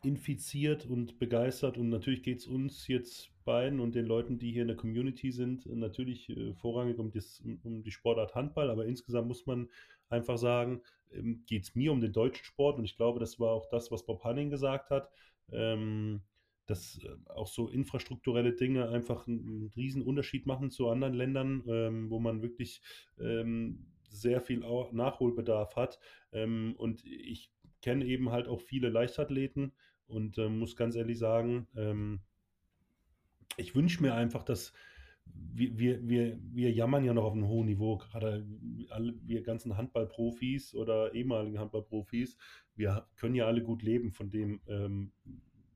infiziert und begeistert und natürlich geht es uns jetzt beiden und den Leuten, die hier in der Community sind, natürlich äh, vorrangig um, das, um die Sportart Handball, aber insgesamt muss man einfach sagen, ähm, geht es mir um den deutschen Sport und ich glaube, das war auch das, was Bob Hanning gesagt hat. Ähm, dass äh, auch so infrastrukturelle Dinge einfach einen, riesen Unterschied machen zu anderen Ländern, ähm, wo man wirklich ähm, sehr viel Nachholbedarf hat. Ähm, und ich kenne eben halt auch viele Leichtathleten und äh, muss ganz ehrlich sagen, ähm, ich wünsche mir einfach, dass wir, wir, wir, wir jammern ja noch auf einem hohen Niveau, gerade alle, wir ganzen Handballprofis oder ehemaligen Handballprofis, wir können ja alle gut leben von dem, ähm,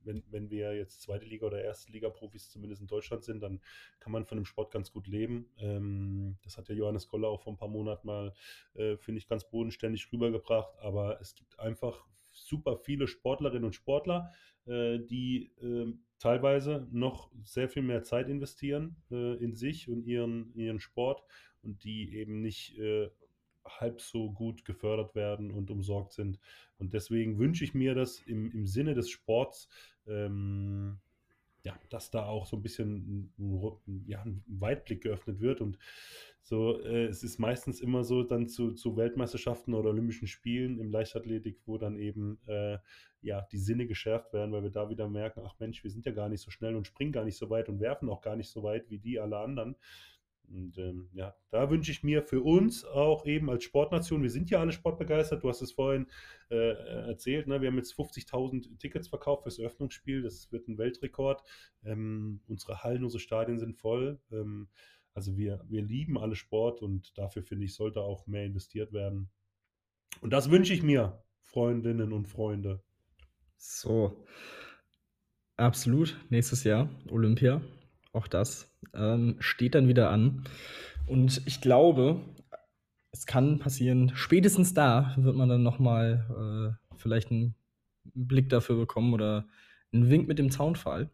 wenn, wenn wir jetzt zweite Liga oder erste Liga-Profis zumindest in Deutschland sind, dann kann man von dem Sport ganz gut leben. Ähm, das hat ja Johannes Goller auch vor ein paar Monaten mal, äh, finde ich, ganz bodenständig rübergebracht. Aber es gibt einfach super viele Sportlerinnen und Sportler, äh, die äh, teilweise noch sehr viel mehr Zeit investieren äh, in sich und ihren, ihren Sport und die eben nicht äh, halb so gut gefördert werden und umsorgt sind. Und deswegen wünsche ich mir das im, im Sinne des Sports, ähm, ja, dass da auch so ein bisschen ja, ein Weitblick geöffnet wird. Und so, äh, es ist meistens immer so dann zu, zu Weltmeisterschaften oder Olympischen Spielen im Leichtathletik, wo dann eben äh, ja, die Sinne geschärft werden, weil wir da wieder merken, ach Mensch, wir sind ja gar nicht so schnell und springen gar nicht so weit und werfen auch gar nicht so weit wie die alle anderen. Und ähm, ja, da wünsche ich mir für uns auch eben als Sportnation, wir sind ja alle sportbegeistert, du hast es vorhin äh, erzählt, ne? wir haben jetzt 50.000 Tickets verkauft fürs Eröffnungsspiel, das wird ein Weltrekord. Ähm, unsere Hallen, unsere Stadien sind voll. Ähm, also wir, wir lieben alle Sport und dafür finde ich, sollte auch mehr investiert werden. Und das wünsche ich mir, Freundinnen und Freunde. So, absolut. Nächstes Jahr Olympia. Auch das ähm, steht dann wieder an. Und ich glaube, es kann passieren, spätestens da wird man dann nochmal äh, vielleicht einen Blick dafür bekommen oder einen Wink mit dem Zaunfall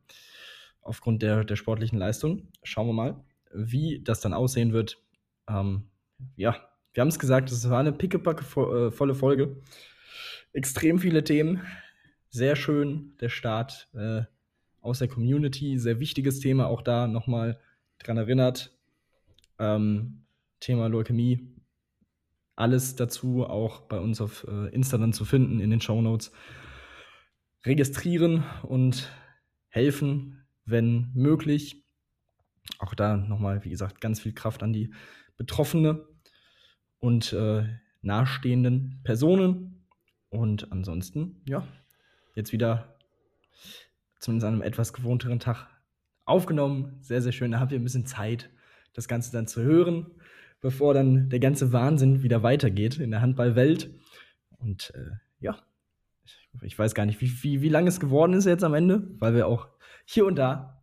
aufgrund der, der sportlichen Leistung. Schauen wir mal, wie das dann aussehen wird. Ähm, ja, wir haben es gesagt, es war eine pickepacke äh, volle Folge. Extrem viele Themen. Sehr schön, der Start. Äh, aus der Community. Sehr wichtiges Thema, auch da nochmal dran erinnert. Ähm, Thema Leukämie. Alles dazu auch bei uns auf äh, Insta dann zu finden in den Show Notes. Registrieren und helfen, wenn möglich. Auch da nochmal, wie gesagt, ganz viel Kraft an die Betroffene und äh, nahestehenden Personen. Und ansonsten, ja, jetzt wieder zumindest an einem etwas gewohnteren Tag aufgenommen. Sehr, sehr schön. Da habt ihr ein bisschen Zeit, das Ganze dann zu hören, bevor dann der ganze Wahnsinn wieder weitergeht in der Handballwelt. Und äh, ja, ich, weiß gar nicht, wie, wie, wie lange es geworden ist jetzt am Ende, weil wir auch hier und da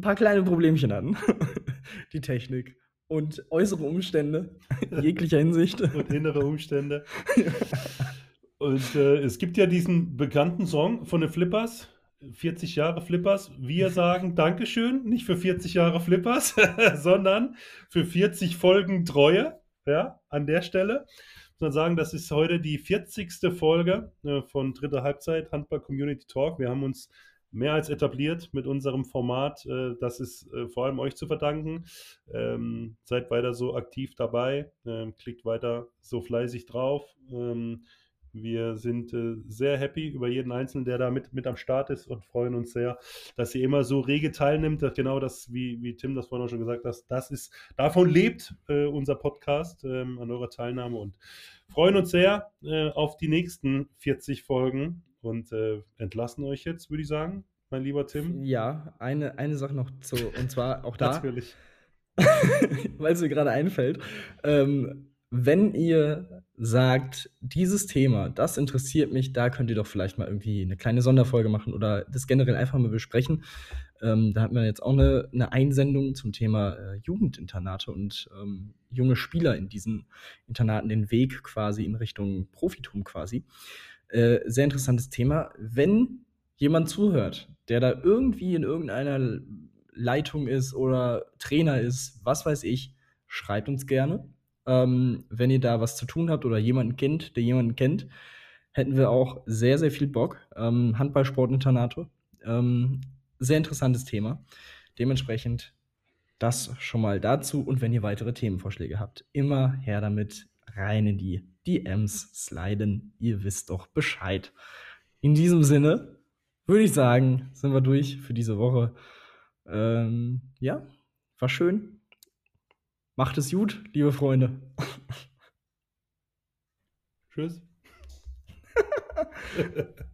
ein paar kleine Problemchen hatten. [laughs] Die Technik und äußere Umstände [laughs] jeglicher Hinsicht. Und innere Umstände. [laughs] und äh, es gibt ja diesen bekannten Song von den Flippers. 40 Jahre Flippers. Wir sagen Dankeschön, nicht für 40 Jahre Flippers, sondern für 40 Folgen Treue. Ja, an der Stelle. Muss man sagen, das ist heute die 40. Folge äh, von dritter Halbzeit Handball Community Talk. Wir haben uns mehr als etabliert mit unserem Format. Äh, das ist äh, vor allem euch zu verdanken. Ähm, seid weiter so aktiv dabei, ähm, klickt weiter so fleißig drauf. Ähm, wir sind äh, sehr happy über jeden Einzelnen, der da mit, mit am Start ist und freuen uns sehr, dass ihr immer so rege teilnimmt. Genau das, wie, wie Tim das vorhin auch schon gesagt hat, das ist, davon lebt unser Podcast an eurer Teilnahme und freuen uns sehr auf die nächsten 40 Folgen und äh, entlassen euch jetzt, würde ich sagen, mein lieber Tim. Ja, eine, eine Sache noch zu, und zwar auch da. Natürlich. [laughs] weil es mir gerade einfällt. Ähm, wenn ihr sagt, dieses Thema, das interessiert mich, da könnt ihr doch vielleicht mal irgendwie eine kleine Sonderfolge machen oder das generell einfach mal besprechen. Ähm, da hatten wir jetzt auch eine, eine Einsendung zum Thema äh, Jugendinternate und ähm, junge Spieler in diesen Internaten den Weg quasi in Richtung Profitum quasi. Äh, sehr interessantes Thema. Wenn jemand zuhört, der da irgendwie in irgendeiner Leitung ist oder Trainer ist, was weiß ich, schreibt uns gerne ähm, wenn ihr da was zu tun habt oder jemanden kennt, der jemanden kennt, hätten wir auch sehr, sehr viel Bock. Ähm, Handballsportinternato. Ähm, sehr interessantes Thema. Dementsprechend das schon mal dazu. Und wenn ihr weitere Themenvorschläge habt, immer her damit rein in die DMs sliden. Ihr wisst doch Bescheid. In diesem Sinne würde ich sagen, sind wir durch für diese Woche. Ähm, ja, war schön. Macht es gut, liebe Freunde. Tschüss. [laughs]